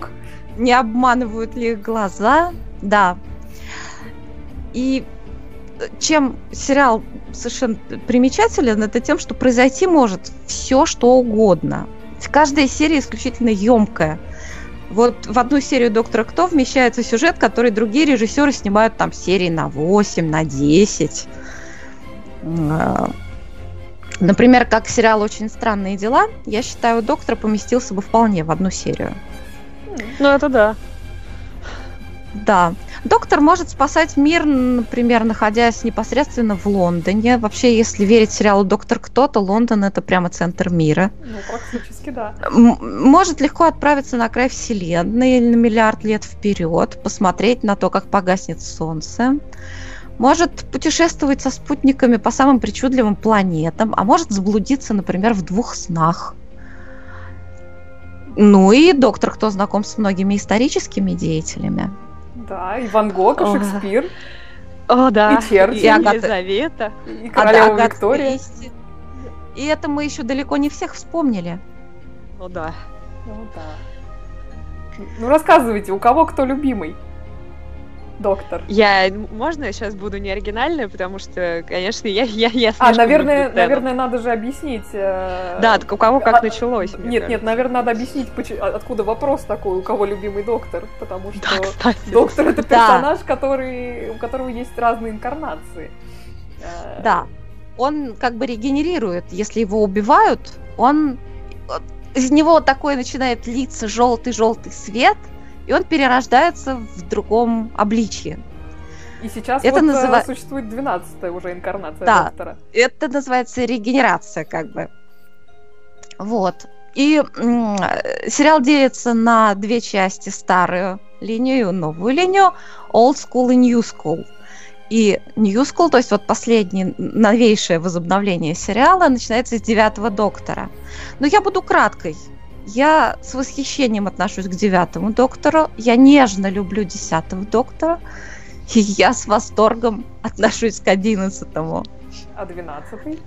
не обманывают ли их глаза. Да, и э, чем сериал совершенно примечателен, это тем, что произойти может все, что угодно. Каждая серия исключительно емкая. Вот в одну серию «Доктора Кто» вмещается сюжет, который другие режиссеры снимают там серии на 8, на 10. А, например, как сериал «Очень странные дела», я считаю, «Доктор» поместился бы вполне в одну серию. Ну, это да. Да. Доктор может спасать мир, например, находясь непосредственно в Лондоне. Вообще, если верить сериалу «Доктор Кто», то Лондон – это прямо центр мира. Ну, практически, да. М- может легко отправиться на край Вселенной или на миллиард лет вперед, посмотреть на то, как погаснет Солнце. Может путешествовать со спутниками по самым причудливым планетам, а может заблудиться, например, в двух снах. Ну и доктор, кто знаком с многими историческими деятелями. Да, и Ван Гог, и Шекспир. О, да. И Черчилль. И Агата... Елизавета. И королева а, Виктория. Кристи. И это мы еще далеко не всех вспомнили. Ну да. Ну да. Ну рассказывайте, у кого кто любимый? Доктор. Я, можно я сейчас буду не оригинальная, потому что, конечно, я, я, я А, наверное, наверное, надо же объяснить. Э... Да, у кого как а, началось. Нет, кажется. нет, наверное, надо объяснить, а, откуда вопрос такой, у кого любимый доктор, потому что да, кстати. доктор это персонаж, да. который, у которого есть разные инкарнации. Э, да, он как бы регенерирует, если его убивают, он из него такой начинает литься желтый-желтый свет – и он перерождается в другом обличье. И сейчас это вот называ... существует 12 уже инкарнация да, доктора. Это называется регенерация, как бы. Вот. И м- сериал делится на две части: старую линию и новую линию, old school и new school. И New School, то есть вот последнее, новейшее возобновление сериала, начинается с девятого доктора. Но я буду краткой. Я с восхищением отношусь к девятому доктору. Я нежно люблю десятого доктора. И я с восторгом отношусь к одиннадцатому. А двенадцатый?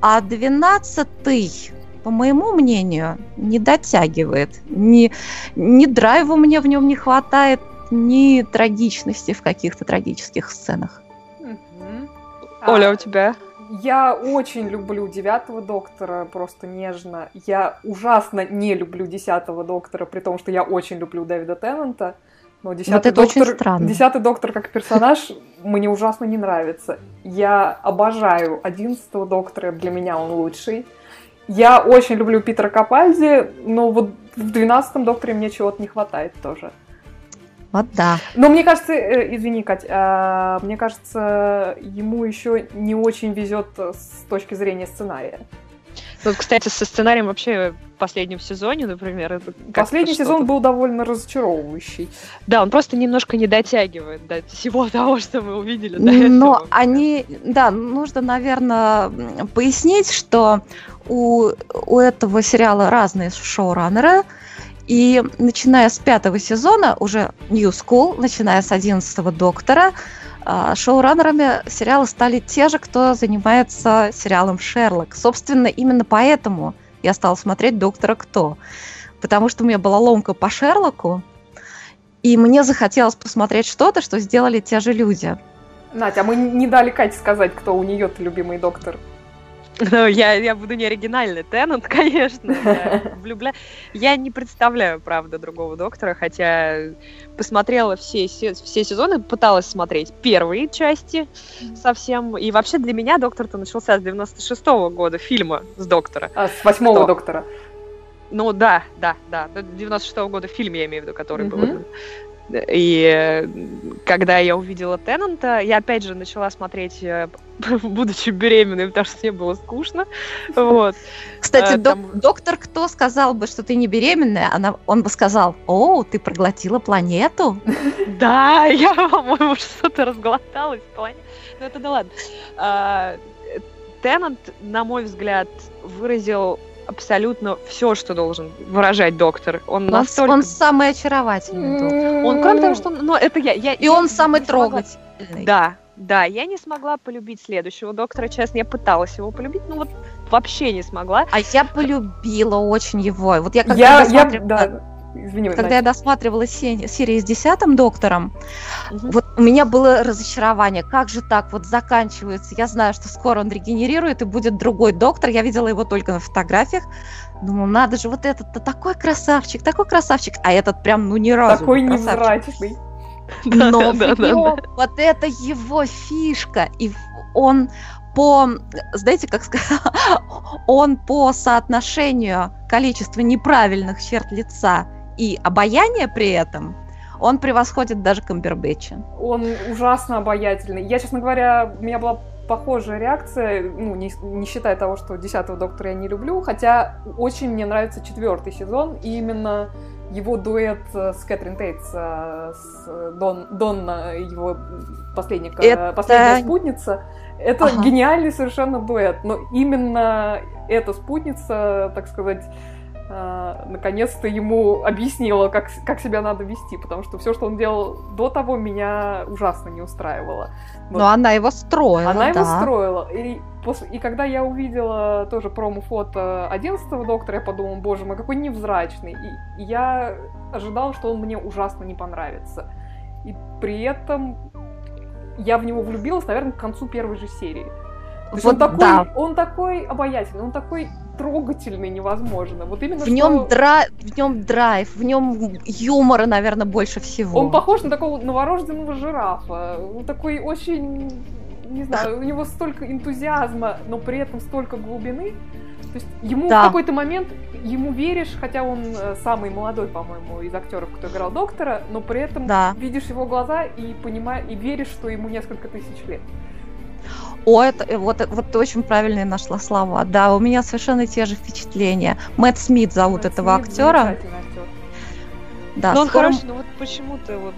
А двенадцатый, по моему мнению, не дотягивает. Ни, ни драйва мне в нем не хватает, ни трагичности в каких-то трагических сценах. Оля, а у тебя? Я очень люблю девятого доктора, просто нежно. Я ужасно не люблю десятого доктора, при том, что я очень люблю Дэвида Теннанта. Но десятый вот это доктор, очень странно. Десятый доктор как персонаж мне ужасно не нравится. Я обожаю одиннадцатого доктора, для меня он лучший. Я очень люблю Питера Капальди, но вот в двенадцатом докторе мне чего-то не хватает тоже. Вот да. Но мне кажется, э, извини, Кать, а, мне кажется, ему еще не очень везет с точки зрения сценария. Ну, кстати, со сценарием вообще в последнем сезоне, например, это Последний сезон был довольно разочаровывающий. Да, он просто немножко не дотягивает до всего *laughs* того, что мы увидели до Но этого. они, да, нужно, наверное, пояснить, что у, у этого сериала разные шоураннеры, и начиная с пятого сезона, уже New School, начиная с одиннадцатого Доктора, а, шоураннерами сериала стали те же, кто занимается сериалом Шерлок. Собственно, именно поэтому я стала смотреть Доктора Кто. Потому что у меня была ломка по Шерлоку, и мне захотелось посмотреть что-то, что сделали те же люди. Надя, а мы не дали Кате сказать, кто у нее-то любимый доктор. Ну, я, я буду не оригинальный Теннант, *laughs* конечно. Я влюбля... Я не представляю, правда, другого доктора, хотя посмотрела все, се- все сезоны, пыталась смотреть первые части совсем. И вообще для меня доктор-то начался с 96-го года фильма с доктора. А, с восьмого Кто? доктора. Ну да, да, да. 96-го года фильм, я имею в виду, который был. И э, когда я увидела Теннанта, я опять же начала смотреть, э, *laughs* будучи беременной, потому что мне было скучно. Вот. Кстати, А, док- там- доктор, кто сказал бы, что ты не беременная, она, он бы сказал, о, ты проглотила планету. *laughs* Да, я, по-моему, что-то разглоталась в плане. Ну это да ладно. А, Теннант, на мой взгляд, выразил абсолютно все, что должен выражать доктор. Он Он, настолько... он самый очаровательный доктор. Он, кроме того, что... он- Ну, это я... я И я он самый смогла- трогательный. Да, да, я не смогла полюбить следующего доктора, честно, я пыталась его полюбить, но вот вообще не смогла. А я полюбила очень его. Вот я когда Я, я, да, извини, когда Надя. я досматривала се- серии с десятым доктором, Мгм. вот у меня было разочарование. Как же так вот заканчивается? Я знаю, что скоро он регенерирует и будет другой доктор. Я видела его только на фотографиях. Думаю, надо же, вот этот-то такой красавчик, такой красавчик. А этот прям, ну, ни разу Такой не красавчик. невзрачный. *laughs* Но Да, да, нем вот это его фишка. И он по, знаете, как сказать, *laughs* он по соотношению количества неправильных черт лица и обаяния при этом, он превосходит даже Камбербэтча. Он ужасно обаятельный. Я, честно говоря, у меня была похожая реакция, ну, не, не считая того, что десятого доктора я не люблю, хотя очень мне нравится четвертый сезон, и именно его дуэт э, с Кэтрин Тейтс, э, с Дон, Донна, его последняя, э, Это- последняя спутница, это Ага. гениальный совершенно дуэт, но именно эта спутница, так сказать, э, наконец-то ему объяснила, как, как себя надо вести, потому что все, что он делал до того, меня ужасно не устраивало. Вот. Но она его строила, Она его да. строила. И, после, и когда я увидела тоже промо-фото 11 доктора, я подумала, боже мой, какой невзрачный. И, и я ожидала, что он мне ужасно не понравится. И при этом я в него влюбилась, наверное, к концу первой же серии. Вот он, такой, да. он такой обаятельный, он такой трогательный невозможно. Вот именно В нем, что- дра... в нем драйв, в нем юмора, наверное, больше всего. Он похож на такого новорожденного жирафа. Он такой очень, не знаю, у него столько энтузиазма, но при этом столько глубины. То есть ему Да. в какой-то момент ему веришь, хотя он э, самый молодой, по-моему, из актеров, кто играл доктора, но при этом Да. видишь его глаза и понимаешь, и веришь, что ему несколько тысяч лет. О, это, э, вот, вот ты очень правильные нашла слова. Да, у меня совершенно те же впечатления. Мэтт Смит зовут Мэтт этого Смит актера. актер. Да, но он скоро- хороший, но вот почему-то вот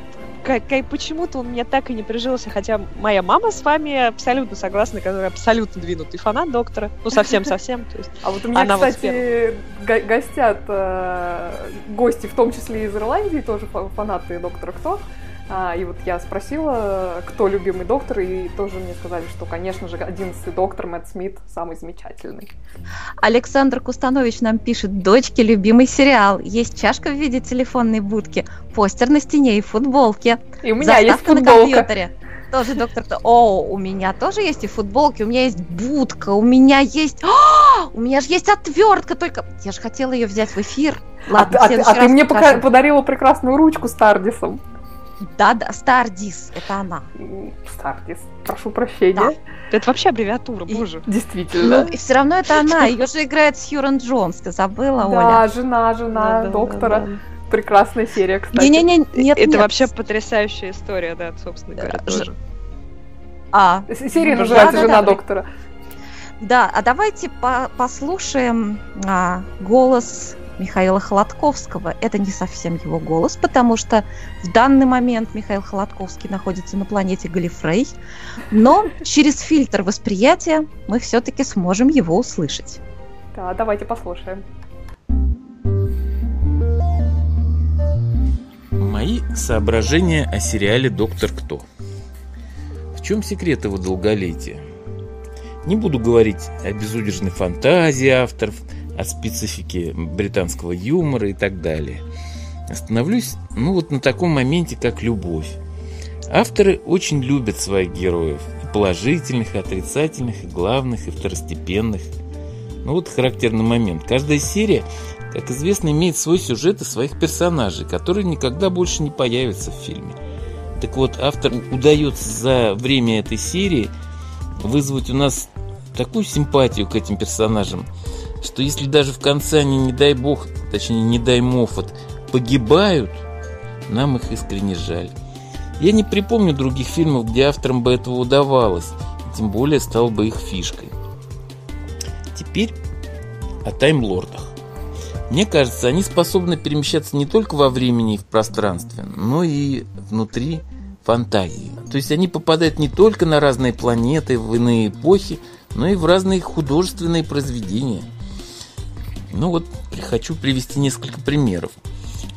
почему-то он мне так и не прижился, хотя моя мама с вами абсолютно согласна, которая абсолютно двинутый фанат доктора, ну совсем-совсем, А вот у меня, Она вот кстати, го- гостят э, гости, в том числе из Ирландии, тоже фа- фанаты Доктора Кто. А, и вот я спросила, кто любимый доктор, и тоже мне сказали, что, конечно же, одиннадцатый доктор Мэтт Смит самый замечательный. Александр Кустанович нам пишет, дочке любимый сериал. Есть чашка в виде телефонной будки, постер на стене и футболки. И у меня есть Заставка на футболка. компьютере. Тоже доктор Кто. О, у меня тоже есть и футболки, у меня есть будка, у меня есть... А, у меня же есть отвертка, только... Я же хотела ее взять в эфир. А, Ладно, а следующий а ты раз мне пока- подарила прекрасную ручку с Тардисом. Да-да, Стардис, это она. Стардис, прошу прощения. Да. это вообще аббревиатура, И- боже. Действительно. Ну, и все равно это она. Ее же играет Сьюрен Джонс. Ты забыла, Оля? Да, жена, жена Да-да-да-да. доктора. Прекрасная серия, кстати. Не-не-не, нет, это нет. вообще потрясающая история, да, собственно говоря, Ж- тоже. А, Серия Да, называется да, «Жена да. доктора». Да, а давайте по послушаем а, голос Михаила Холодковского. Это не совсем его голос, потому что в данный момент Михаил Холодковский находится на планете Галифрей, но через фильтр восприятия мы все-таки сможем его услышать. Да, давайте послушаем. Мои соображения о сериале «Доктор Кто». В чем секрет его долголетия? Не буду говорить о безудержной фантазии авторов, о специфике британского юмора и так далее. Остановлюсь, ну вот на таком моменте, как любовь. Авторы очень любят своих героев, и положительных, и отрицательных, и главных, и второстепенных. Ну вот характерный момент. Каждая серия, как известно, имеет свой сюжет и своих персонажей, которые никогда больше не появятся в фильме. Так вот, автор удается за время этой серии вызвать у нас такую симпатию к этим персонажам, что если даже в конце они, не дай бог, точнее, не дай Моффат, погибают, нам их искренне жаль. Я не припомню других фильмов, где авторам бы этого удавалось, тем более стал бы их фишкой. Теперь о таймлордах. Мне кажется, они способны перемещаться не только во времени и в пространстве, но и внутри фантазии. То есть они попадают не только на разные планеты, в иные эпохи, но и в разные художественные произведения. Ну вот, хочу привести несколько примеров.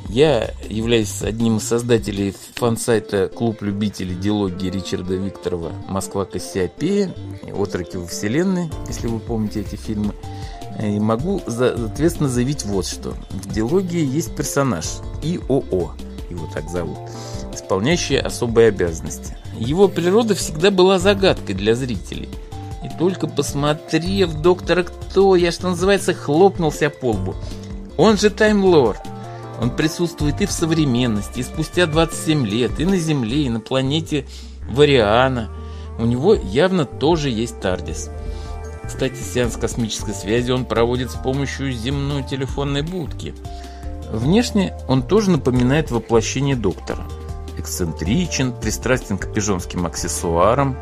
Я являюсь одним из создателей фан-сайта «Клуб любителей диалогии» Ричарда Викторова «Москва Кассиопея», «Отроки во вселенной», если вы помните эти фильмы. И могу, соответственно, заявить вот что. В диалогии есть персонаж ИОО, его так зовут, исполняющий особые обязанности. Его природа всегда была загадкой для зрителей – и только посмотрев доктора Кто, я, что называется, хлопнулся по лбу. Он же Таймлорд. Он присутствует и в современности, и спустя 27 лет, и на Земле, и на планете Вариана. У него явно тоже есть Тардис. Кстати, сеанс космической связи он проводит с помощью земной телефонной будки. Внешне он тоже напоминает воплощение доктора. Эксцентричен, пристрастен к пижонским аксессуарам,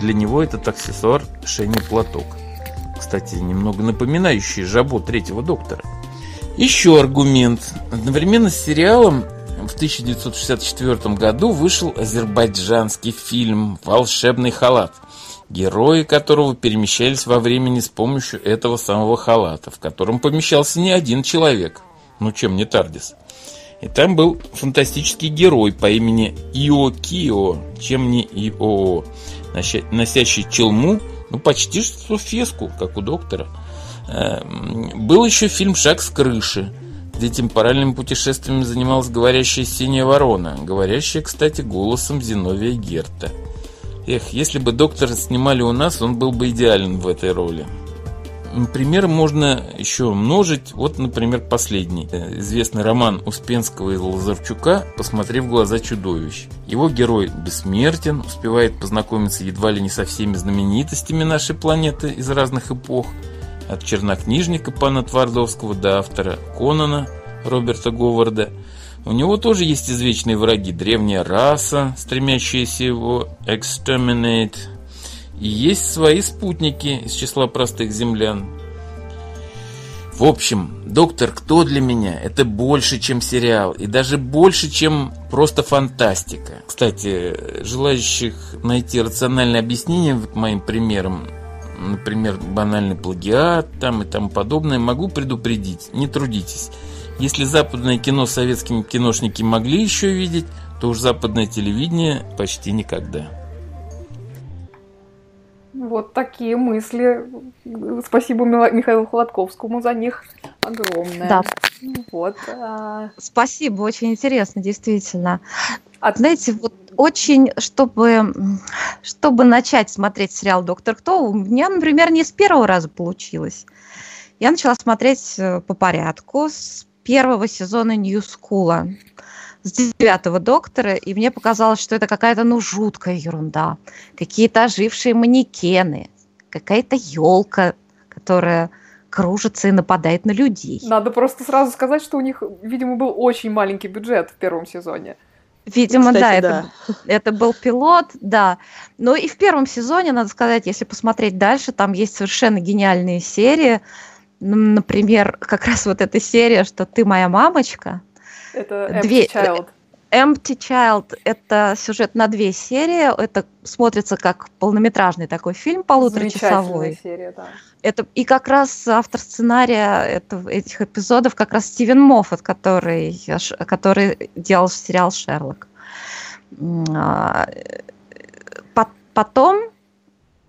для него этот аксессуар – шейный платок. Кстати, немного напоминающий жабо третьего доктора. Еще аргумент. Одновременно с сериалом в 1964 году вышел азербайджанский фильм «Волшебный халат», герои которого перемещались во времени с помощью этого самого халата, в котором помещался не один человек. Ну чем не Тардис. И там был фантастический герой по имени Ио Кио, чем не Иоо, носящий челму, ну почти что феску, как у доктора. Эм, был еще фильм «Шаг с крыши», где темпоральными путешествиями занималась говорящая синяя ворона, говорящая, кстати, голосом Зиновия Герта. Эх, если бы доктора снимали у нас, он был бы идеален в этой роли. Пример можно еще множить. Вот, например, последний. Э, известный роман Успенского и Лазарчука «Посмотрев в глаза чудовищ». Его герой бессмертен, успевает познакомиться едва ли не со всеми знаменитостями нашей планеты из разных эпох. От чернокнижника пана Твардовского до автора Конана Роберта Говарда. У него тоже есть извечные враги. Древняя раса, стремящаяся его exterminate – и есть свои спутники из числа простых землян. В общем, «Доктор Кто» для меня – это больше, чем сериал, и даже больше, чем просто фантастика. Кстати, желающих найти рациональное объяснение моим примерам, например, банальный плагиат там и тому подобное, могу предупредить, не трудитесь. Если западное кино советские киношники могли еще видеть, то уж западное телевидение почти никогда. Вот такие мысли. Спасибо Михаилу Холодковскому за них огромное. Да. Вот. А... Спасибо, очень интересно, действительно. От... Знаете, вот очень, чтобы, чтобы начать смотреть сериал «Доктор Кто», у меня, например, не с первого раза получилось. Я начала смотреть э, по порядку с первого сезона «Нью Скула» с девятого доктора, и мне показалось, что это какая-то, ну, жуткая ерунда. Какие-то ожившие манекены, какая-то елка, которая кружится и нападает на людей. Надо просто сразу сказать, что у них, видимо, был очень маленький бюджет в первом сезоне. Видимо, Кстати, да, это, да. это был пилот, да. Но и в первом сезоне, надо сказать, если посмотреть дальше, там есть совершенно гениальные серии. Например, как раз вот эта серия, что ты моя мамочка. Это Empty Две- Child. Empty Child – это сюжет на две серии. Это смотрится как полнометражный такой фильм полуторачасовой. серия, да. Это и как раз автор сценария это- этих эпизодов как раз Стивен Моффат, который, который делал сериал Шерлок. А, э, по- Потом,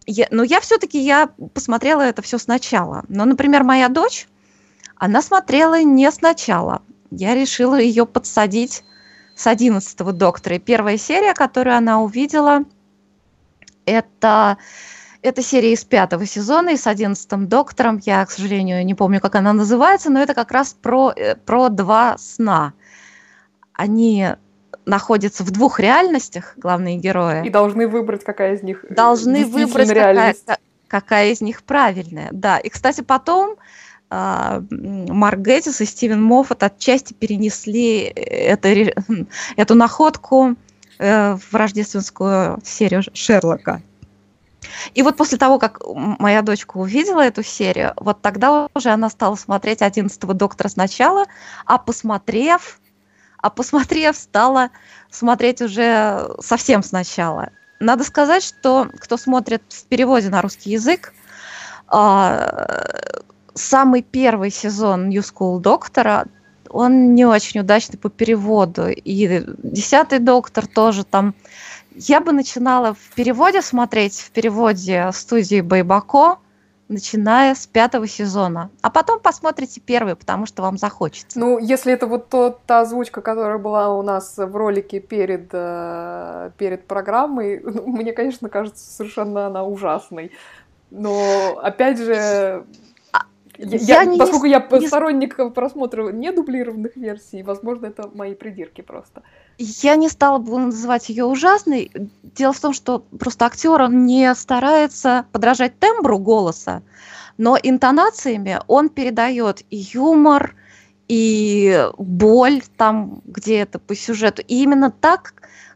я, ну я все-таки я посмотрела это все сначала. Но, например, моя дочь, она смотрела не сначала. Я решила ее подсадить с 11 доктора. И первая серия, которую она увидела, это это серия из пятого сезона, и с одиннадцатым доктором. Я, к сожалению, не помню, как она называется, но это как раз про, э, про два сна. Они находятся в двух реальностях, главные герои. И должны выбрать, какая из них э, Должны выбрать, какая, реальность. какая из них правильная. Да, и, кстати, потом Марк Геттис и Стивен Моффат отчасти перенесли это, ре- *laughs* эту находку э, в рождественскую серию Шерлока. И вот после того, как моя дочка увидела эту серию, вот тогда уже она стала смотреть «Одиннадцатого доктора» сначала, а посмотрев, а посмотрев, стала смотреть уже совсем сначала. Надо сказать, что кто смотрит в переводе на русский язык, а, самый первый сезон New School Доктора, он не очень удачный по переводу. И десятый доктор тоже там я бы начинала в переводе смотреть, в переводе студии Байбако, начиная с пятого сезона. А потом посмотрите первый, потому что вам захочется. Ну, если это вот то, та озвучка, которая была у нас в ролике перед, э, перед программой, *laughs* ну, мне, конечно, кажется, совершенно она ужасной. Но, опять же, я, я я- не- поскольку я не- сторонник просмотра недублированных версий, возможно, это мои придирки просто. Я не стала бы называть ее ужасной. Дело в том, что просто актер он не старается подражать тембру голоса, но интонациями он передает и юмор, и боль там где-то по сюжету. И именно так,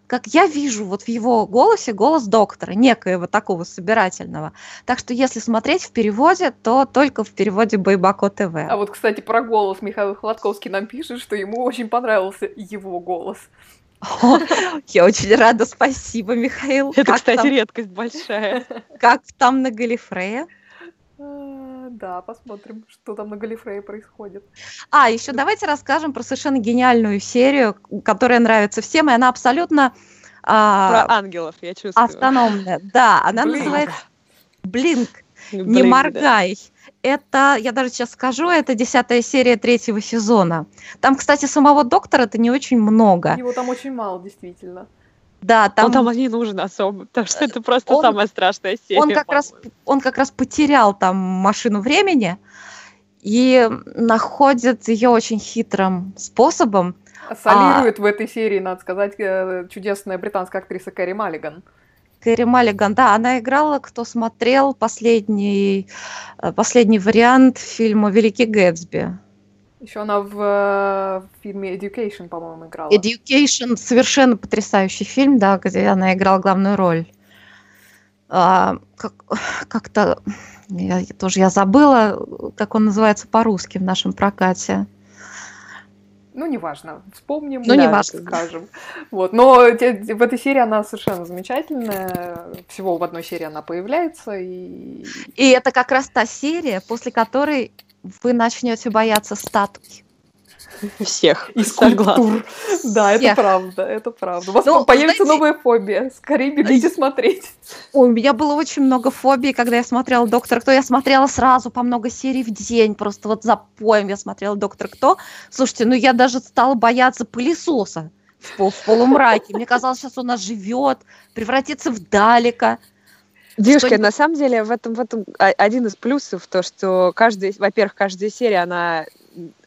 как я вижу вот в его голосе голос доктора, некоего такого собирательного. Так что если смотреть в переводе, то только в переводе Байбако ТВ. А вот, кстати, про голос Михаил Хладковский нам пишет, что ему очень понравился его голос. О, я очень рада, спасибо, Михаил. Это, Как кстати, там- редкость большая. Как там на Галифрея? А, Да, посмотрим, что там на Галифрее происходит. А, еще давайте расскажем про совершенно гениальную серию, которая нравится всем, и она абсолютно а, Про ангелов, я чувствую. автономная. Да, она Блинк. называется Блинк, не да. моргай. Это, я даже сейчас скажу, это десятая серия третьего сезона. Там, кстати, самого доктора-то не очень много. Его там очень мало, действительно. Да, Он там там не нужен особо, потому что это просто он- самая страшная серия. он как раз он как раз потерял там машину времени и находит ее очень хитрым способом. Солирует в этой серии, надо сказать, э, чудесная британская актриса Кэрри Маллиган. Кэрри Маллиган, да, она играла, кто смотрел последний, э, последний вариант фильма «Великий Гэтсби». Еще она в, э, в фильме Education, по-моему, играла. Education совершенно потрясающий фильм, да, где она играла главную роль. А, как, как-то я, тоже я забыла, как он называется по-русски в нашем прокате. Ну, неважно, вспомним, Ну, да, неважно. скажем. Вот. Но те- в этой серии она совершенно замечательная. Всего в одной серии она появляется. И... И это как раз та серия, после которой вы начнете бояться статуй. Всех. и Согласна. скульптур. Да, это правда, это правда. У вас Ну, появится знаете- новая фобия. Скорее бегите смотреть. Ой, у меня было очень много фобий, когда я смотрела «Доктор Кто». Я смотрела сразу по много серий в день, просто вот за поем я смотрела «Доктор Кто». Слушайте, ну я даже стала бояться пылесоса в, пол- в полумраке. Мне казалось, сейчас он оживет, превратится в Далека. Девушки, Что- на самом деле в этом, в этом а- один из плюсов то, что каждая, во-первых, каждая серия, она,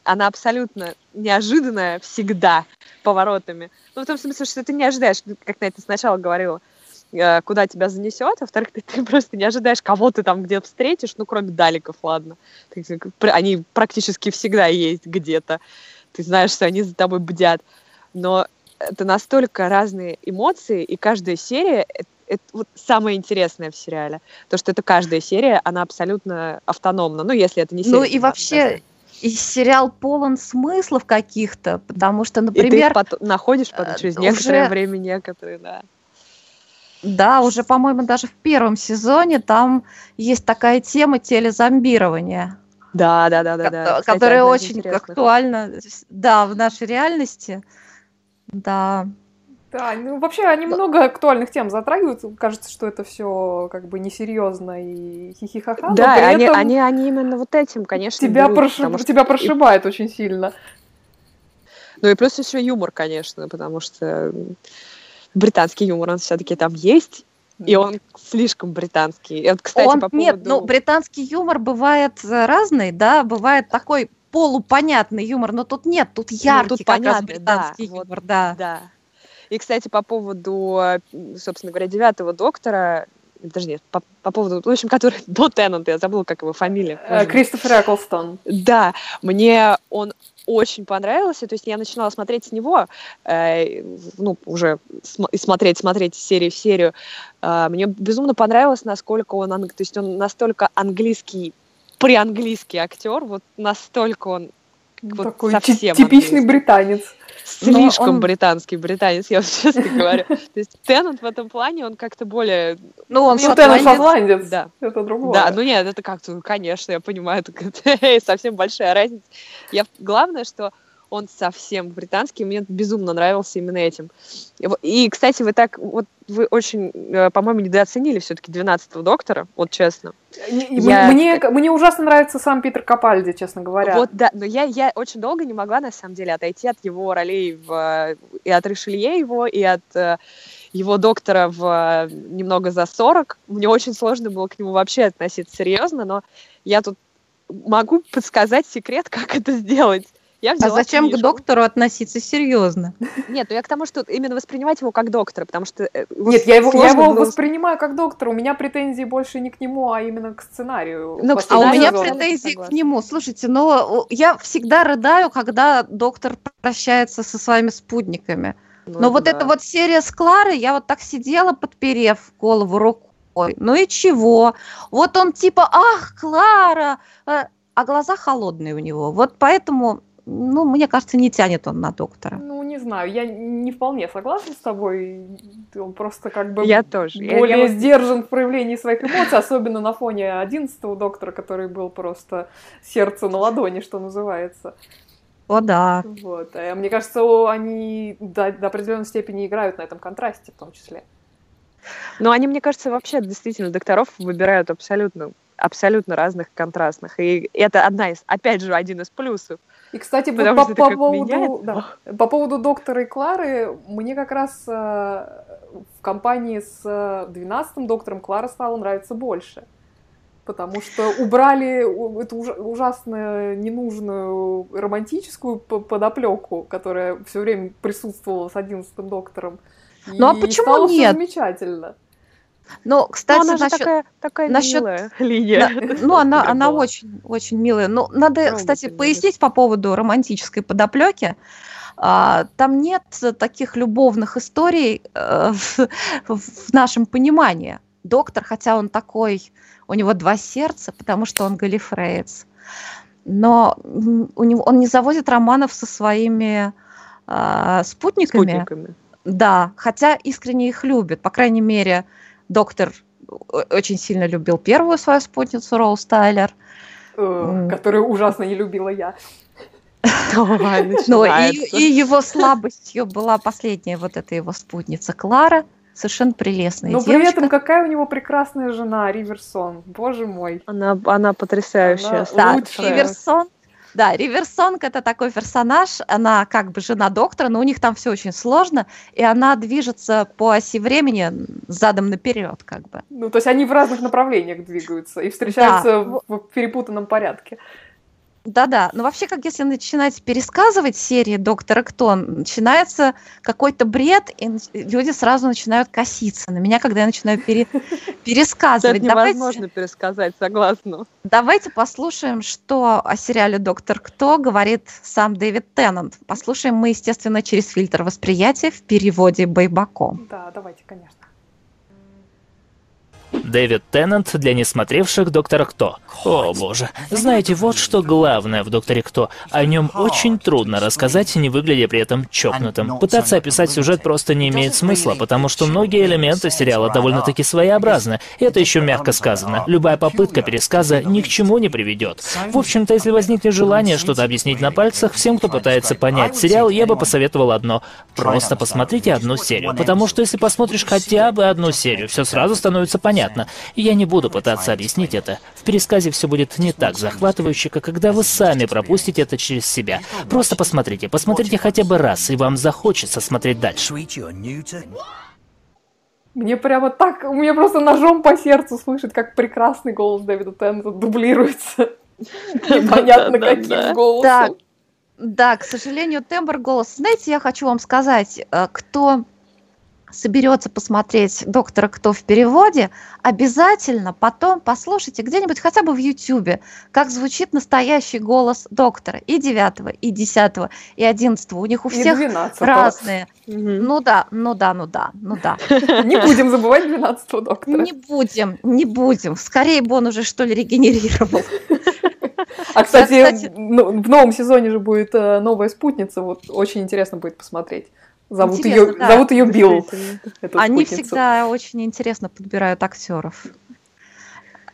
она абсолютно неожиданная всегда поворотами. Ну, в том смысле, что ты не ожидаешь, как на это сначала говорила, э, куда тебя занесет, а во-вторых, ты, ты просто не ожидаешь, кого ты там где-то встретишь, ну, кроме даликов, ладно. Они практически всегда есть где-то. Ты знаешь, что они за тобой бдят. Но это настолько разные эмоции, и каждая серия это, это вот самое интересное в сериале. То, что это каждая серия, она абсолютно автономна. Ну, если это не серия. Ну и вообще, и сериал полон смыслов каких-то, потому что, И ты например, их пот- находишь потом э, через некоторое уже- время некоторые, да. да, уже, по-моему, даже в первом сезоне там есть такая тема телезомбирования, Да, да, да, да, да. ко- Кстати, которая очень интересных. актуальна, да, в нашей реальности. Да. Да, ну вообще они много актуальных тем затрагивают. Кажется, что это все как бы несерьезно и хихихаха. но Да, при они, этом они, они именно вот этим, конечно, тебя, берут, прошиб- потому что- тебя прошибает очень сильно. Ну и плюс еще юмор, конечно, потому что британский юмор, он все-таки там есть, и он слишком британский. И вот, кстати, Он- по Нет, поводу... ну, британский юмор бывает э, разный, да, бывает такой полупонятный юмор, но тут нет, тут яркий тут как раз понятный, да, британский вот, юмор, да. Да. И, кстати, по поводу, э, собственно говоря, девятого доктора, даже нет, по, по поводу, в общем, который *laughs* до Теннанта, я забыла, как его фамилия. Э? Кристофер Эклстон. Да, мне он очень понравился, то есть я начинала смотреть с него, э, ну, уже см- смотреть, смотреть из серии в серию. Э, мне безумно понравилось, насколько он, анг- то есть он настолько английский, преанглийский актер, вот настолько он вот Такой совсем типичный английский. британец. слишком он- британский британец, я вам *laughs* честно говорю. То есть Теннант в этом плане, он как-то более... Ну, он Ну, Теннант шотландец. шотландец. Да. Это другое. Да, ну нет, это как-то, конечно, я понимаю, это *laughs* совсем большая разница. Я, главное, что он совсем британский, мне безумно нравился именно этим. И, кстати, вы так, вот вы очень, э, по-моему, недооценили все-таки 12-го доктора, вот честно. Не- Я- Мне, мне ужасно нравится сам Питер Капальди, честно говоря. Вот, да, но я, я очень долго не могла, на самом деле, отойти от его ролей в, э, и от Ришелье его, и от э, его доктора в э, «Немного за 40». Мне очень сложно было к нему вообще относиться серьезно, но я тут могу подсказать секрет, как это сделать. Я А взяла зачем к книжку. доктору относиться серьезно? Нет, ну я к тому, что именно воспринимать его как доктора, потому что... э, Нет, я его, я его воспринимаю как доктор. У меня претензий больше не к нему, а именно к сценарию. Ну, к А у меня претензии к нему. Слушайте, но я всегда рыдаю, когда доктор прощается со своими спутниками. Ну, Но вот да. эта вот серия с Кларой, я вот так сидела, подперев голову рукой. Ну и чего? Вот он типа, ах, Клара! э, А глаза холодные у него. Вот поэтому, ну, мне кажется, не тянет он на доктора. Ну, не знаю, я не вполне согласна с тобой. Он просто как бы Я тоже. Более я сдержан в проявлении своих эмоций, особенно на фоне одиннадцатого доктора, который был просто сердце на ладони, что называется. О, да. Вот. А мне кажется, они до, до определенной степени играют на этом контрасте в том числе. Но они, мне кажется, вообще действительно докторов выбирают абсолютно абсолютно разных контрастных. И это одна из, опять же, один из плюсов. И, кстати, Потому по, по поводу, меняет. да, по поводу доктора и Клары, мне как раз э, в компании с э, 12-м доктором Клара стала нравиться больше. Потому что убрали эту уж- ужасно ненужную романтическую подоплеку, которая все время присутствовала с 11-м доктором. Ну, а И почему стало нет? замечательно. Но, Но кстати, она же насчет... такая, такая насчет- милая линия. На- *laughs* ну, она, она очень, очень милая. Но надо, Трогательная, кстати, пояснить по поводу романтической подоплеки. А, Там нет таких любовных историй э, *laughs* в, в нашем понимании. Доктор, хотя он такой, у него два сердца, потому что он галифреец, но у него, он не заводит романов со своими а, спутниками. Спутниками. Да, хотя искренне их любит. По крайней мере, доктор о- очень сильно любил первую свою спутницу Роуз Тайлер. э. Которую ужасно не любила я. *laughs* *laughs* Но и, начинается. и его слабостью была последняя вот эта его спутница Клара. Совершенно прелестная Но девочка. при этом какая у него прекрасная жена, Риверсон. Боже мой. Она, она потрясающая. Она Да, лучшая. Риверсон. Да, Риверсонг это такой персонаж, она как бы жена доктора, но у них там все очень сложно, и она движется по оси времени задом наперед, как бы. Ну, то есть они в разных направлениях двигаются и встречаются в, в перепутанном порядке. Да-да, но вообще, как если начинать пересказывать серии Доктора Кто, начинается какой-то бред, и люди сразу начинают коситься на меня, когда я начинаю пере... *laughs* пересказывать. Это невозможно пересказать, согласна. Давайте послушаем, что о сериале «Доктор Кто» говорит сам Дэвид Теннант. Послушаем мы, естественно, через фильтр восприятия в переводе Байбако. Да, давайте, конечно. Дэвид Теннант для несмотревших Доктора Кто. О боже. Знаете, вот что главное в Докторе Кто. О нем очень трудно рассказать, не выглядя при этом чокнутым. Пытаться описать сюжет просто не имеет смысла, потому что многие элементы сериала довольно-таки своеобразны. И это еще мягко сказано. Любая попытка пересказа ни к чему не приведет. В общем-то, если возникнет желание что-то объяснить на пальцах, всем, кто пытается понять сериал, я бы посоветовал одно. Просто посмотрите одну серию. Потому что если посмотришь хотя бы одну серию, все сразу становится понятно понятно. Я не буду пытаться объяснить это. В пересказе все будет не так захватывающе, как когда вы сами пропустите это через себя. Просто посмотрите, посмотрите хотя бы раз, и вам захочется смотреть дальше. Мне прямо так, у меня просто ножом по сердцу слышать, как прекрасный голос Дэвида Теннета дублируется. Непонятно каким голосом. Да, да, к сожалению, тембр голоса. Знаете, я хочу вам сказать, э, кто соберется посмотреть «Доктора Кто» в переводе, обязательно потом послушайте где-нибудь хотя бы в Ютьюбе, как звучит настоящий голос доктора и девятого, и десятого, и одиннадцатого. У них у всех разные. Ну да, ну да, ну да, ну да. *laughs* Не будем забывать двенадцатого доктора. Не будем, не будем. Скорее бы он уже что ли регенерировал. А, кстати... Ну, в новом сезоне же будет э, новая спутница. Вот очень интересно будет посмотреть. Зовут ее, да. зовут ее Билл. Они всегда очень интересно подбирают актеров.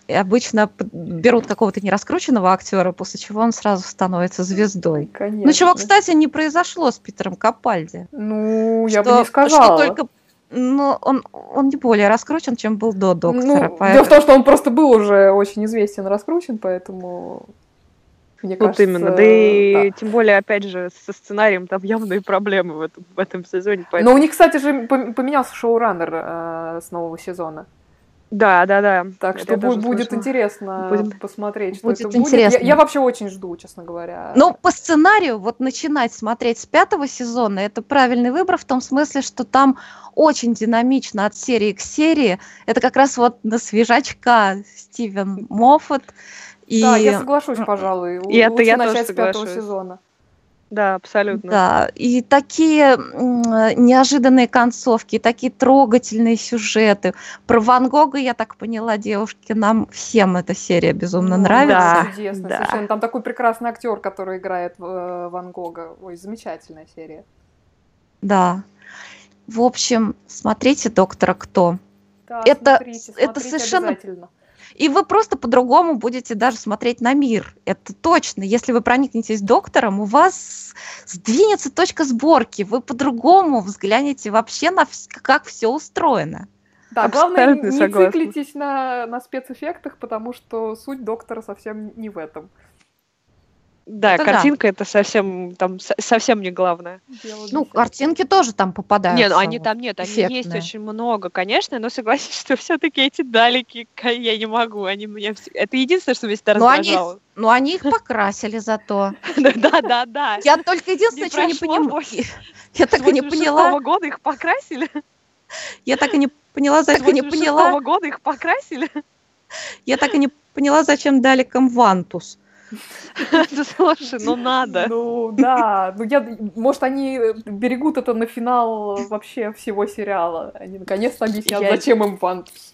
И обычно берут какого-то нераскрученного актера, после чего он сразу становится звездой. Конечно. Ну, чего, кстати, не произошло с Питером Капальди. Ну, я что, бы не сказала. Что только но он, он не более раскручен, чем был до доктора. Ну, поэтому... Дело в том, что он просто был уже очень известен, раскручен, поэтому мне вот кажется, именно, да и да. тем более, опять же, со сценарием там явные проблемы в этом, в этом сезоне. Поэтому... Но у них, кстати же, поменялся шоураннер э, с нового сезона. Да, да, да. Так это что будет, будет интересно будет, посмотреть, что будет это интересно. будет. Я, я вообще очень жду, честно говоря. Ну, по сценарию, вот начинать смотреть с пятого сезона, это правильный выбор в том смысле, что там очень динамично от серии к серии. Это как раз вот на свежачка Стивен Моффат. И... Да, я соглашусь, пожалуй. И это Лучше я начать тоже с пятого сезона. Да, абсолютно. Да, и такие неожиданные концовки, и такие трогательные сюжеты. Про Ван Гога, я так поняла, девушки, нам всем эта серия безумно ну, нравится. Да, чудесно, да. совершенно. Там такой прекрасный актер, который играет э, Ван Гога. Ой, замечательная серия. Да. В общем, смотрите «Доктора Кто». Да, это, смотрите, смотрите это совершенно и вы просто по-другому будете даже смотреть на мир. Это точно. Если вы проникнетесь доктором, у вас сдвинется точка сборки. Вы по-другому взглянете вообще на как все устроено. Да, главное, не согласна. циклитесь на, на спецэффектах, потому что суть доктора совсем не в этом. Да, это картинка да. это совсем там совсем не главное. Ну, картинки тоже там попадают. Нет, ну они там нет, они эффектные. есть очень много, конечно, но согласись, что все-таки эти далеки *laughs* я не могу, они меня это единственное, что меня всегда но раздражало. Они, но они их покрасили зато. *laughs* Да, да, да. Я только единственное, что не понимаю. *laughs* Я так и не поняла. года их покрасили. Я так и не поняла, зачем не поняла. года их покрасили. Я так и не поняла, зачем дали Камвантус. *laughs* Слушай, ну надо. Ну да, ну я, может, они берегут это на финал вообще всего сериала. Они наконец-то объяснят, зачем им Вантус.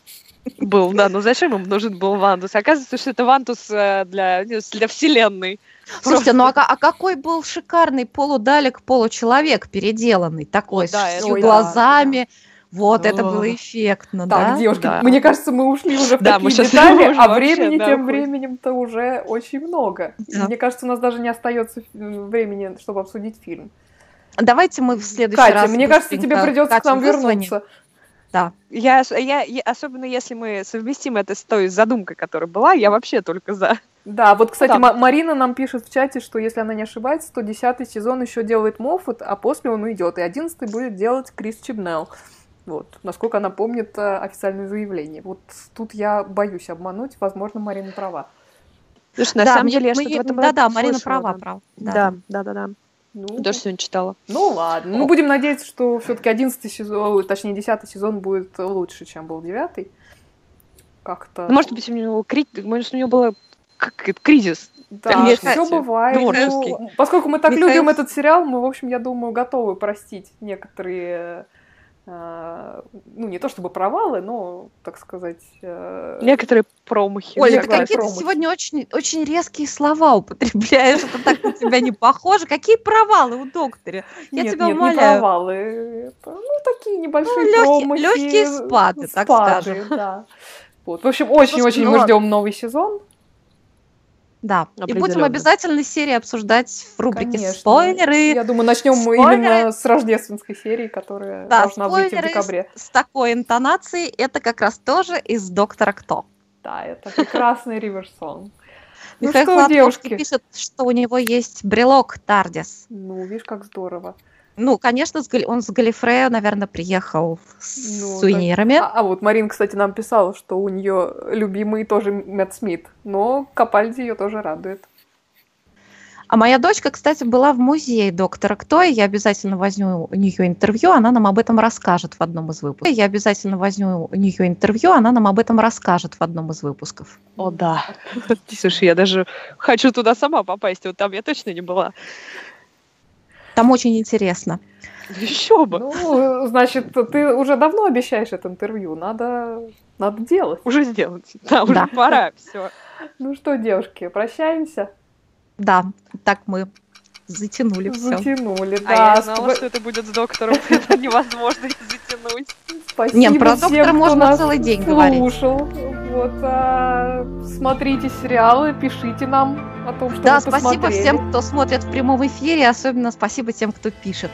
Был, да, ну зачем им нужен был Вантус? Оказывается, что это Вантус э, для, для вселенной. Слушайте, ну а, а какой был шикарный полудалек, получеловек переделанный, такой, да, с глазами, да, вот, это было эффектно, так, да? девушки, да. мне кажется, мы ушли уже в такие детали, *laughs* а времени тем временем-то уже очень много. Мне кажется, у нас даже не остается времени, чтобы обсудить фильм. Давайте мы в следующий Катя, раз... мне кажется, тебе придется Катя, к нам вернуться. Да. Я, я, я, особенно если мы совместим это с той задумкой, которая была, я вообще только за. Да, вот, кстати, да. Марина нам пишет в чате, что если она не ошибается, то десятый сезон еще делает Моффат, а после он уйдет, и одиннадцатый будет делать Крис Чибнелл. Вот, насколько она помнит э, официальное заявление. Вот тут я боюсь обмануть, возможно, Марина права. Слушай, на Да, самом деле я мы- что-то в этом Да-да, Марина права, права. Да, да, да, да. Ну, Тоже сегодня читала. ну ладно. Ну, будем надеяться, что все-таки 11 сезон, точнее, 10 сезон будет лучше, чем был 9 Как-то. Ну, может быть, у него кри- может, у него было как кризис. Да, Конечно. все бывает. Творческий. Ну, поскольку мы так Михаил- любим этот сериал, мы, в общем, я думаю, готовы простить некоторые, э, ну, не то чтобы провалы, но, так сказать... э, Некоторые промахи. Оля, ты Промахи. сегодня очень, очень резкие слова употребляешь. Это так на тебя не похоже. Какие провалы у доктора? Я нет, тебя нет, не умоляю. провалы. Это, ну, такие небольшие Ну, лёгкие- промахи. лёгкие спады, так спады, скажем. да. Вот. В общем, очень-очень ну мы ладно. ждем новый сезон. Да. И будем обязательно серии обсуждать в рубрике Конечно. спойлеры. Я думаю, начнем мы именно с рождественской серии, которая Да, должна выйти в декабре. с такой интонацией. Это как раз тоже из Доктора Кто. Да, это прекрасный Риверсон. Ну Михаил что, девушки? пишет, что у него есть брелок Тардис. Ну, видишь, как здорово. Ну, конечно, он с Галифрея, наверное, приехал с Ну, сувенирами. А, а вот Марин, кстати, нам писала, что у нее любимый тоже Мэтт Смит, но Капальди ее тоже радует. А моя дочка, кстати, была в музее доктора Кто, и я обязательно возьму у нее интервью, она нам об этом расскажет в одном из выпусков. Я обязательно возьму у нее интервью, она нам об этом расскажет в одном из выпусков. О, да. *laughs* Слушай, я даже хочу туда сама попасть. Вот там я точно не была. Там очень интересно. Еще бы. Ну, значит, ты уже давно обещаешь это интервью, надо, надо делать. Уже сделать. Да, уже Да. пора. Все. Ну что, девушки, прощаемся? Да, так мы затянули все. Затянули, А да. я знала, Сп- что это будет с доктором. *laughs* Это невозможно затянуть. Спасибо Нет, про всем, доктора кто можно целый день говорить. слушал. Вот, а, смотрите сериалы, пишите нам о том, что Да, спасибо посмотрели. всем, кто смотрит в прямом эфире, особенно спасибо тем, кто пишет.